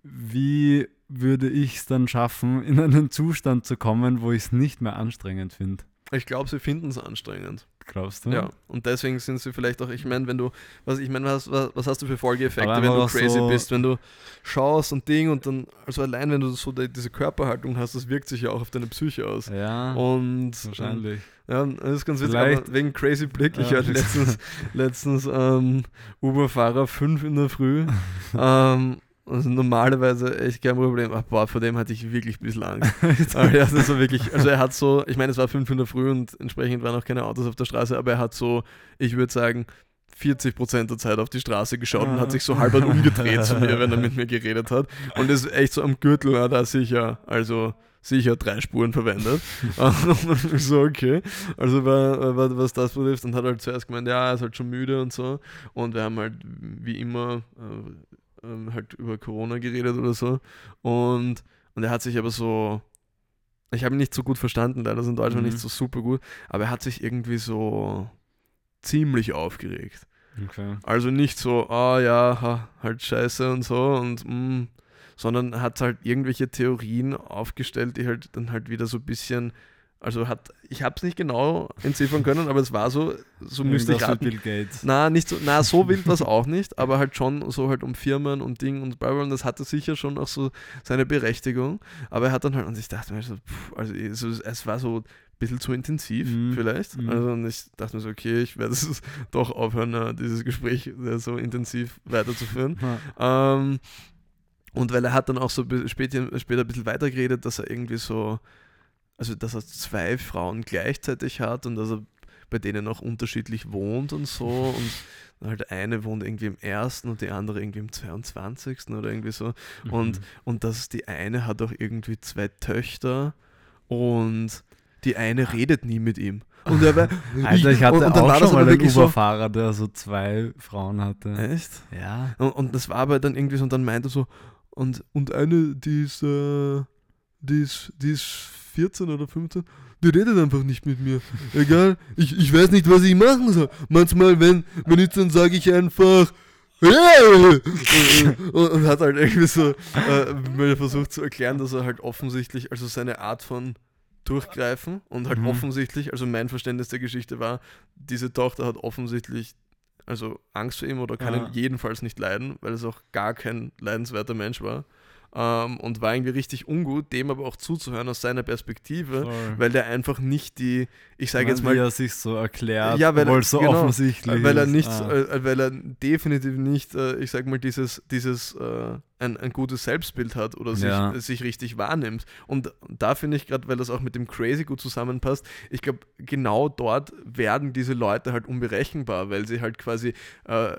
[SPEAKER 1] wie würde ich es dann schaffen, in einen Zustand zu kommen, wo ich es nicht mehr anstrengend finde?
[SPEAKER 2] Ich glaube, sie finden es anstrengend.
[SPEAKER 1] Glaubst du?
[SPEAKER 2] Ja. Und deswegen sind sie vielleicht auch, ich meine, wenn du, was ich meine, was, was, was hast du für Folgeeffekte, wenn du crazy
[SPEAKER 1] so-
[SPEAKER 2] bist, wenn du schaust und Ding und dann, also allein wenn du so die, diese Körperhaltung hast, das wirkt sich ja auch auf deine Psyche aus.
[SPEAKER 1] Ja,
[SPEAKER 2] Und
[SPEAKER 1] wahrscheinlich.
[SPEAKER 2] Ja, das ist ganz witzig,
[SPEAKER 1] Vielleicht-
[SPEAKER 2] aber wegen Crazy Blick, ich
[SPEAKER 1] Ja.
[SPEAKER 2] hatte letztens, letztens ähm, Uberfahrer 5 in der Früh. *laughs* ähm, also normalerweise echt kein Problem, aber boah, vor dem hatte ich wirklich ein bisschen Angst. *laughs* aber ja, das war wirklich, also er hat so, ich meine, es war 5 in der Früh und entsprechend waren auch keine Autos auf der Straße, aber er hat so, ich würde sagen, 40% der Zeit auf die Straße geschaut und hat sich so halb umgedreht zu mir, wenn er mit *laughs* mir geredet hat. Und ist echt so am Gürtel hat er sicher, also sicher drei Spuren verwendet. und *laughs* ich so, okay. Also war, war, was das betrifft, und hat halt zuerst gemeint, ja, er ist halt schon müde und so. Und wir haben halt wie immer äh, ähm, halt über Corona geredet oder so. Und, und er hat sich aber so, ich habe ihn nicht so gut verstanden, leider ist in Deutschland
[SPEAKER 1] Mhm.
[SPEAKER 2] nicht so super gut, aber er hat sich irgendwie so ziemlich aufgeregt.
[SPEAKER 1] Okay.
[SPEAKER 2] Also nicht so, ah ja, ha, halt scheiße und so und mm, sondern hat halt irgendwelche Theorien aufgestellt, die halt dann halt wieder so ein bisschen, also hat, ich habe es nicht genau entziffern können, aber es war so, so müsste ich raten.
[SPEAKER 1] Bill Gates.
[SPEAKER 2] Na, nicht so, na, so wild war es auch nicht, aber halt schon so halt um Firmen und Ding und und das hatte sicher schon auch so seine Berechtigung. Aber er hat dann halt, und ich dachte mir so, pff, also es, es war so ein bisschen zu intensiv
[SPEAKER 1] Mhm.
[SPEAKER 2] vielleicht.
[SPEAKER 1] Mhm.
[SPEAKER 2] Also und ich dachte mir so, okay, ich werde es *laughs* doch aufhören, äh, dieses Gespräch äh, so intensiv weiterzuführen.
[SPEAKER 1] Ha.
[SPEAKER 2] Ähm, und weil er hat dann auch so später, später ein bisschen weiter geredet, dass er irgendwie so, also dass er zwei Frauen gleichzeitig hat und dass er bei denen auch unterschiedlich wohnt und so und halt eine wohnt irgendwie im ersten und die andere irgendwie im 22. oder irgendwie so und,
[SPEAKER 1] Mhm.
[SPEAKER 2] und dass die eine hat auch irgendwie zwei Töchter und die eine redet nie mit ihm. Und er war, *laughs*
[SPEAKER 1] Alter, ich *laughs* hatte
[SPEAKER 2] und, und dann
[SPEAKER 1] auch
[SPEAKER 2] war das
[SPEAKER 1] schon mal einen
[SPEAKER 2] wirklich so,
[SPEAKER 1] Uberfahrer, der so zwei Frauen hatte.
[SPEAKER 2] echt?
[SPEAKER 1] Ja.
[SPEAKER 2] Und, und das war aber dann irgendwie so, und dann meinte er so, und, und eine, die ist, äh, die ist, die ist 14 oder 15, die redet einfach nicht mit mir. Egal, ich, ich weiß nicht, was ich machen soll. Manchmal, wenn, wenn ich dann sage ich einfach, und, und, und hat halt irgendwie so äh, versucht zu erklären, dass er halt offensichtlich, also seine Art von Durchgreifen und halt
[SPEAKER 1] Mhm.
[SPEAKER 2] offensichtlich, also mein Verständnis der Geschichte war, diese Tochter hat offensichtlich also Angst vor ihm oder kann
[SPEAKER 1] Ja.
[SPEAKER 2] ihn jedenfalls nicht leiden, weil es auch gar kein leidenswerter Mensch war. Ähm, und war irgendwie richtig ungut, dem aber auch zuzuhören aus seiner Perspektive,
[SPEAKER 1] Voll.
[SPEAKER 2] weil der einfach nicht die, ich sage jetzt mal,
[SPEAKER 1] Wie er sich so erklärt,
[SPEAKER 2] Ja, weil er-
[SPEAKER 1] so
[SPEAKER 2] genau,
[SPEAKER 1] offensichtlich
[SPEAKER 2] weil er nicht,
[SPEAKER 1] Ah.
[SPEAKER 2] äh, weil er definitiv nicht, äh, ich sag mal, dieses, dieses äh, ein, ein gutes Selbstbild hat oder sich,
[SPEAKER 1] Ja.
[SPEAKER 2] äh, sich richtig wahrnimmt. Und da finde ich gerade, weil das auch mit dem Crazy gut zusammenpasst, ich glaube, genau dort werden diese Leute halt unberechenbar, weil sie halt quasi äh,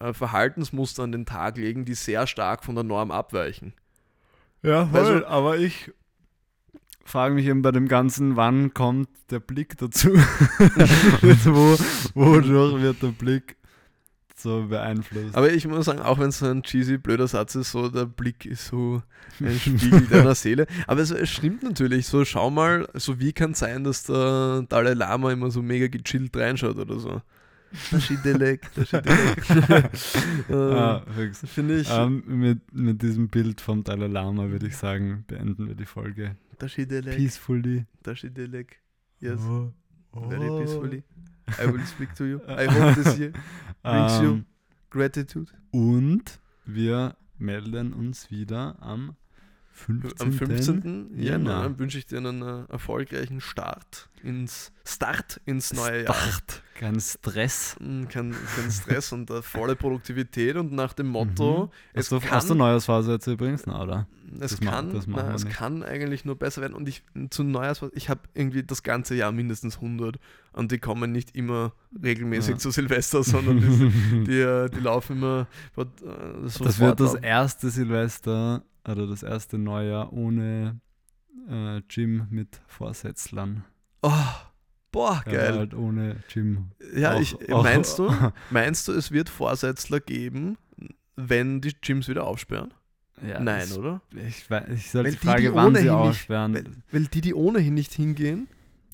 [SPEAKER 2] äh, Verhaltensmuster an den Tag legen, die sehr stark von der Norm abweichen.
[SPEAKER 1] Ja, voll,
[SPEAKER 2] so-
[SPEAKER 1] aber ich frage mich eben bei dem Ganzen, wann kommt der Blick dazu? *laughs* *laughs* Wo, wodurch wird der Blick so beeinflusst.
[SPEAKER 2] Aber ich muss sagen, auch wenn es so ein cheesy, blöder Satz ist, so der Blick ist so ein Spiegel *laughs* deiner Seele. Aber es, es stimmt natürlich, so schau mal, so wie kann es sein, dass der Dalai Lama immer so mega gechillt reinschaut oder so. Taschidelek, Taschidelek. *laughs*
[SPEAKER 1] Ah,
[SPEAKER 2] ähm. Finde ich.
[SPEAKER 1] Ähm, mit, mit diesem Bild vom Dalai Lama würde ich sagen, beenden wir die Folge.
[SPEAKER 2] Taschidelek,
[SPEAKER 1] Peacefully.
[SPEAKER 2] Taschidelek. Yes,
[SPEAKER 1] Oh.
[SPEAKER 2] very peacefully. I will speak to you. I hope this year *laughs* brings you
[SPEAKER 1] Ähm,
[SPEAKER 2] gratitude.
[SPEAKER 1] und wir melden uns wieder am 15.
[SPEAKER 2] Am 15. Jänner
[SPEAKER 1] Jänner.
[SPEAKER 2] wünsche ich dir einen äh, erfolgreichen Start ins Start ins neue Jahr.
[SPEAKER 1] Start. Kein Stress.
[SPEAKER 2] Mm, Kein, kein Stress und äh, volle Produktivität und nach dem Motto, es
[SPEAKER 1] Hast du,
[SPEAKER 2] kann,
[SPEAKER 1] hast du Neujahrsphase jetzt übrigens? Na, oder?
[SPEAKER 2] es,
[SPEAKER 1] das
[SPEAKER 2] kann,
[SPEAKER 1] das
[SPEAKER 2] na, es kann eigentlich nur besser werden und ich zu Neujahrs, ich habe irgendwie das ganze Jahr mindestens 100 und die kommen nicht immer regelmäßig
[SPEAKER 1] Ja.
[SPEAKER 2] zu Silvester, sondern die, *laughs* die, äh, die laufen immer äh,
[SPEAKER 1] Das
[SPEAKER 2] sofort
[SPEAKER 1] wird das erste Silvester oder das erste Neujahr ohne äh, Gym mit Vorsätzlern.
[SPEAKER 2] Oh, boah,
[SPEAKER 1] Ja,
[SPEAKER 2] geil.
[SPEAKER 1] halt ohne Gym.
[SPEAKER 2] Ja,
[SPEAKER 1] Auch-
[SPEAKER 2] ich, *laughs*
[SPEAKER 1] auch-
[SPEAKER 2] meinst du, *laughs* meinst du, es wird Vorsätzler geben, wenn die Gyms wieder aufsperren?
[SPEAKER 1] Ja,
[SPEAKER 2] Nein,
[SPEAKER 1] das-
[SPEAKER 2] oder?
[SPEAKER 1] Ich, weiß, ich soll
[SPEAKER 2] Weil
[SPEAKER 1] die Frage,
[SPEAKER 2] die
[SPEAKER 1] wann sie
[SPEAKER 2] ohnehin nicht-. Weil, weil die, die ohnehin nicht hingehen,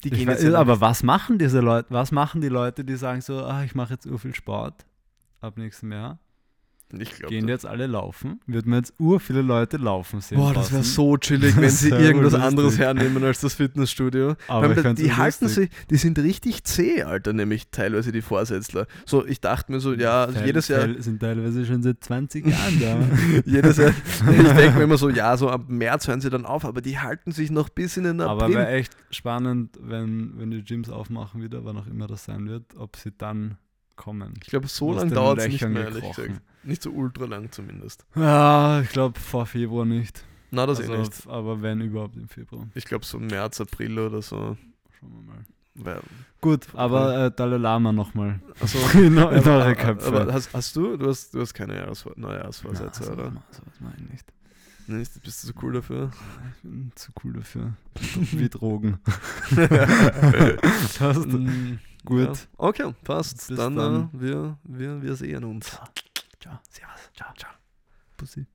[SPEAKER 2] die
[SPEAKER 1] Ich
[SPEAKER 2] gehen
[SPEAKER 1] weiß,
[SPEAKER 2] jetzt ja
[SPEAKER 1] aber was machen diese Leute? Was machen die Leute, die sagen so, ah, ich mache jetzt ur viel Sport ab nächstem Jahr?
[SPEAKER 2] Ich glaube,
[SPEAKER 1] Gehen jetzt alle laufen? Wird man jetzt ur viele Leute laufen sehen?
[SPEAKER 2] Boah, das wäre so chillig, wenn *laughs* sie irgendwas
[SPEAKER 1] urlustig.
[SPEAKER 2] anderes hernehmen als das Fitnessstudio.
[SPEAKER 1] Aber
[SPEAKER 2] Weil
[SPEAKER 1] ich fänd's
[SPEAKER 2] die halten
[SPEAKER 1] lustig.
[SPEAKER 2] sich, die sind richtig zäh, Alter, nämlich teilweise die Vorsätzler. So, ich dachte mir so, ja,
[SPEAKER 1] Teil-
[SPEAKER 2] jedes Jahr,
[SPEAKER 1] Teil- sind teilweise schon seit 20 Jahren da. *laughs*
[SPEAKER 2] jedes Jahr, ich denke mir *laughs* immer so, ja, so ab März hören sie dann auf, aber die halten sich noch bis in den
[SPEAKER 1] Aber
[SPEAKER 2] April.
[SPEAKER 1] wäre echt spannend, wenn, wenn die Gyms aufmachen wieder, wann auch immer das sein wird, ob sie dann kommen.
[SPEAKER 2] ich glaube, so lange dauert es nicht mehr, ehrlich
[SPEAKER 1] gekrochen.
[SPEAKER 2] gesagt. Nicht so ultra lang zumindest.
[SPEAKER 1] Ja, ich glaube vor Februar nicht.
[SPEAKER 2] Na, das
[SPEAKER 1] also,
[SPEAKER 2] eh nicht.
[SPEAKER 1] Aber wenn überhaupt im Februar.
[SPEAKER 2] Ich glaube, so März, April oder so.
[SPEAKER 1] Schauen wir mal.
[SPEAKER 2] Wär,
[SPEAKER 1] Gut, aber äh, Dalai Lama nochmal.
[SPEAKER 2] also,
[SPEAKER 1] in, *laughs* in eure Köpfe.
[SPEAKER 2] aber hast, hast du, du hast, du hast keine Jahresvor Neujahrsvorsätze,
[SPEAKER 1] Na,
[SPEAKER 2] oder?
[SPEAKER 1] ma- sowas mache ich nicht.
[SPEAKER 2] Nicht? Bist du so cool dafür?
[SPEAKER 1] Ich bin zu cool dafür. Wie Drogen. *laughs* *laughs*
[SPEAKER 2] Passt.
[SPEAKER 1] Gut.
[SPEAKER 2] Ja. Okay, passt.
[SPEAKER 1] Bis
[SPEAKER 2] dann,
[SPEAKER 1] dann.
[SPEAKER 2] Äh, wir, wir, wir sehen uns.
[SPEAKER 1] Ciao. Servus. Ciao, ciao. Pussy.